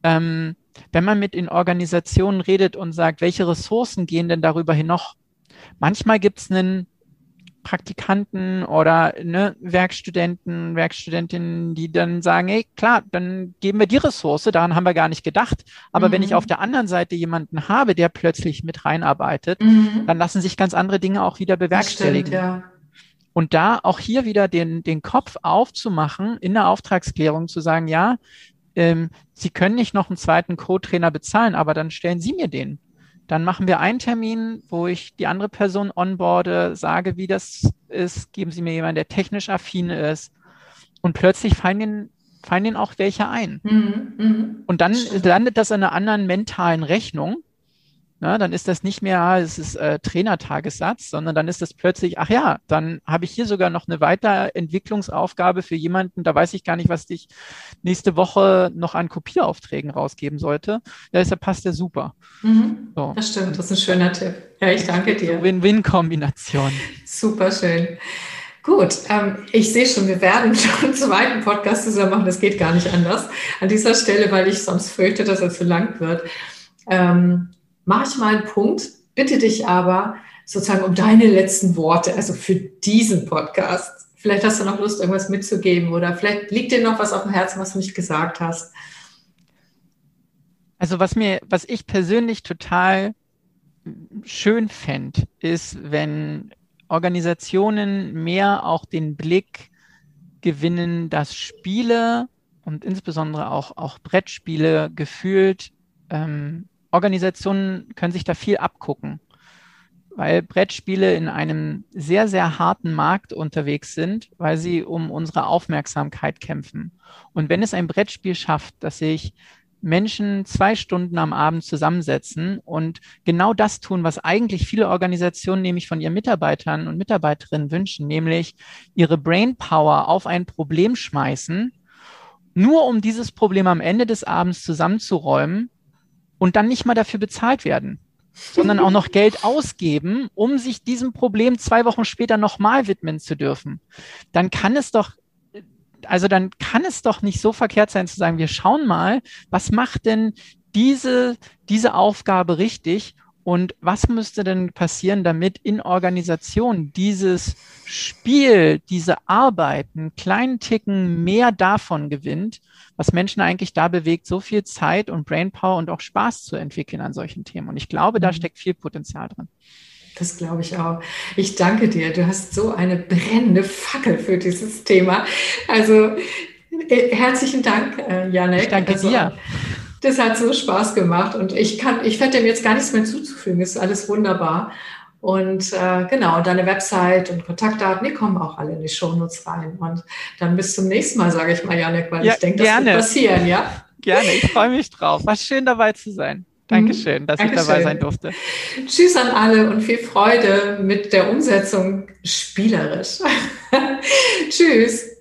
ähm, wenn man mit in Organisationen redet und sagt, welche Ressourcen gehen denn darüber hinaus? Manchmal gibt es einen Praktikanten oder ne, Werkstudenten, Werkstudentinnen, die dann sagen, hey, klar, dann geben wir die Ressource, daran haben wir gar nicht gedacht. Aber mhm. wenn ich mhm. auf der anderen Seite jemanden habe, der plötzlich mit reinarbeitet, mhm. dann lassen sich ganz andere Dinge auch wieder bewerkstelligen. Stimmt, ja. Und da auch hier wieder den, den Kopf aufzumachen, in der Auftragsklärung zu sagen, ja, ähm, Sie können nicht noch einen zweiten Co-Trainer bezahlen, aber dann stellen Sie mir den. Dann machen wir einen Termin, wo ich die andere Person onboarde, sage, wie das ist, geben Sie mir jemanden, der technisch affin ist. Und plötzlich fallen den, fallen den auch welche ein. Mhm, mh. Und dann landet das in einer anderen mentalen Rechnung na, dann ist das nicht mehr, es ist äh, Trainertagessatz, sondern dann ist das plötzlich, ach ja, dann habe ich hier sogar noch eine Weiterentwicklungsaufgabe für jemanden, da weiß ich gar nicht, was ich nächste Woche noch an Kopieraufträgen rausgeben sollte. Ja, deshalb passt der super. Mhm, so. Das stimmt, das ist ein schöner Tipp. Ja, ich danke dir. So Win-Win-Kombination. Super schön. Gut, ähm, ich sehe schon, wir werden (laughs) schon einen zweiten Podcast zusammen machen. Das geht gar nicht anders an dieser Stelle, weil ich sonst fürchte, dass er zu lang wird. Ähm, mache ich mal einen Punkt, bitte dich aber sozusagen um deine letzten Worte, also für diesen Podcast. Vielleicht hast du noch Lust, irgendwas mitzugeben oder vielleicht liegt dir noch was auf dem Herzen, was du nicht gesagt hast. Also was mir, was ich persönlich total schön fände, ist, wenn Organisationen mehr auch den Blick gewinnen, dass Spiele und insbesondere auch, auch Brettspiele gefühlt ähm, Organisationen können sich da viel abgucken, weil Brettspiele in einem sehr, sehr harten Markt unterwegs sind, weil sie um unsere Aufmerksamkeit kämpfen. Und wenn es ein Brettspiel schafft, dass sich Menschen zwei Stunden am Abend zusammensetzen und genau das tun, was eigentlich viele Organisationen nämlich von ihren Mitarbeitern und Mitarbeiterinnen wünschen, nämlich ihre Brainpower auf ein Problem schmeißen, nur um dieses Problem am Ende des Abends zusammenzuräumen und dann nicht mal dafür bezahlt werden, sondern auch noch Geld ausgeben, um sich diesem Problem zwei Wochen später nochmal widmen zu dürfen, dann kann es doch, also dann kann es doch nicht so verkehrt sein zu sagen, wir schauen mal, was macht denn diese, diese Aufgabe richtig und was müsste denn passieren, damit in Organisationen dieses Spiel, diese Arbeit einen kleinen Ticken mehr davon gewinnt, was Menschen eigentlich da bewegt, so viel Zeit und Brainpower und auch Spaß zu entwickeln an solchen Themen. Und ich glaube, da mhm. steckt viel Potenzial drin. Das glaube ich auch. Ich danke dir. Du hast so eine brennende Fackel für dieses Thema. Also äh, herzlichen Dank, äh, Janek. Ich danke also, dir. Das hat so Spaß gemacht und ich kann, ich werde dem jetzt gar nichts mehr zuzufügen. ist alles wunderbar. Und äh, genau, deine Website und Kontaktdaten, die kommen auch alle in die Shownotes rein. Und dann bis zum nächsten Mal, sage ich mal, Janik, weil ja, ich denke, das gerne. wird passieren, ja? Gerne, ich freue mich drauf. War schön dabei zu sein. Dankeschön, dass Dankeschön. ich dabei sein durfte. Tschüss an alle und viel Freude mit der Umsetzung spielerisch. (laughs) Tschüss.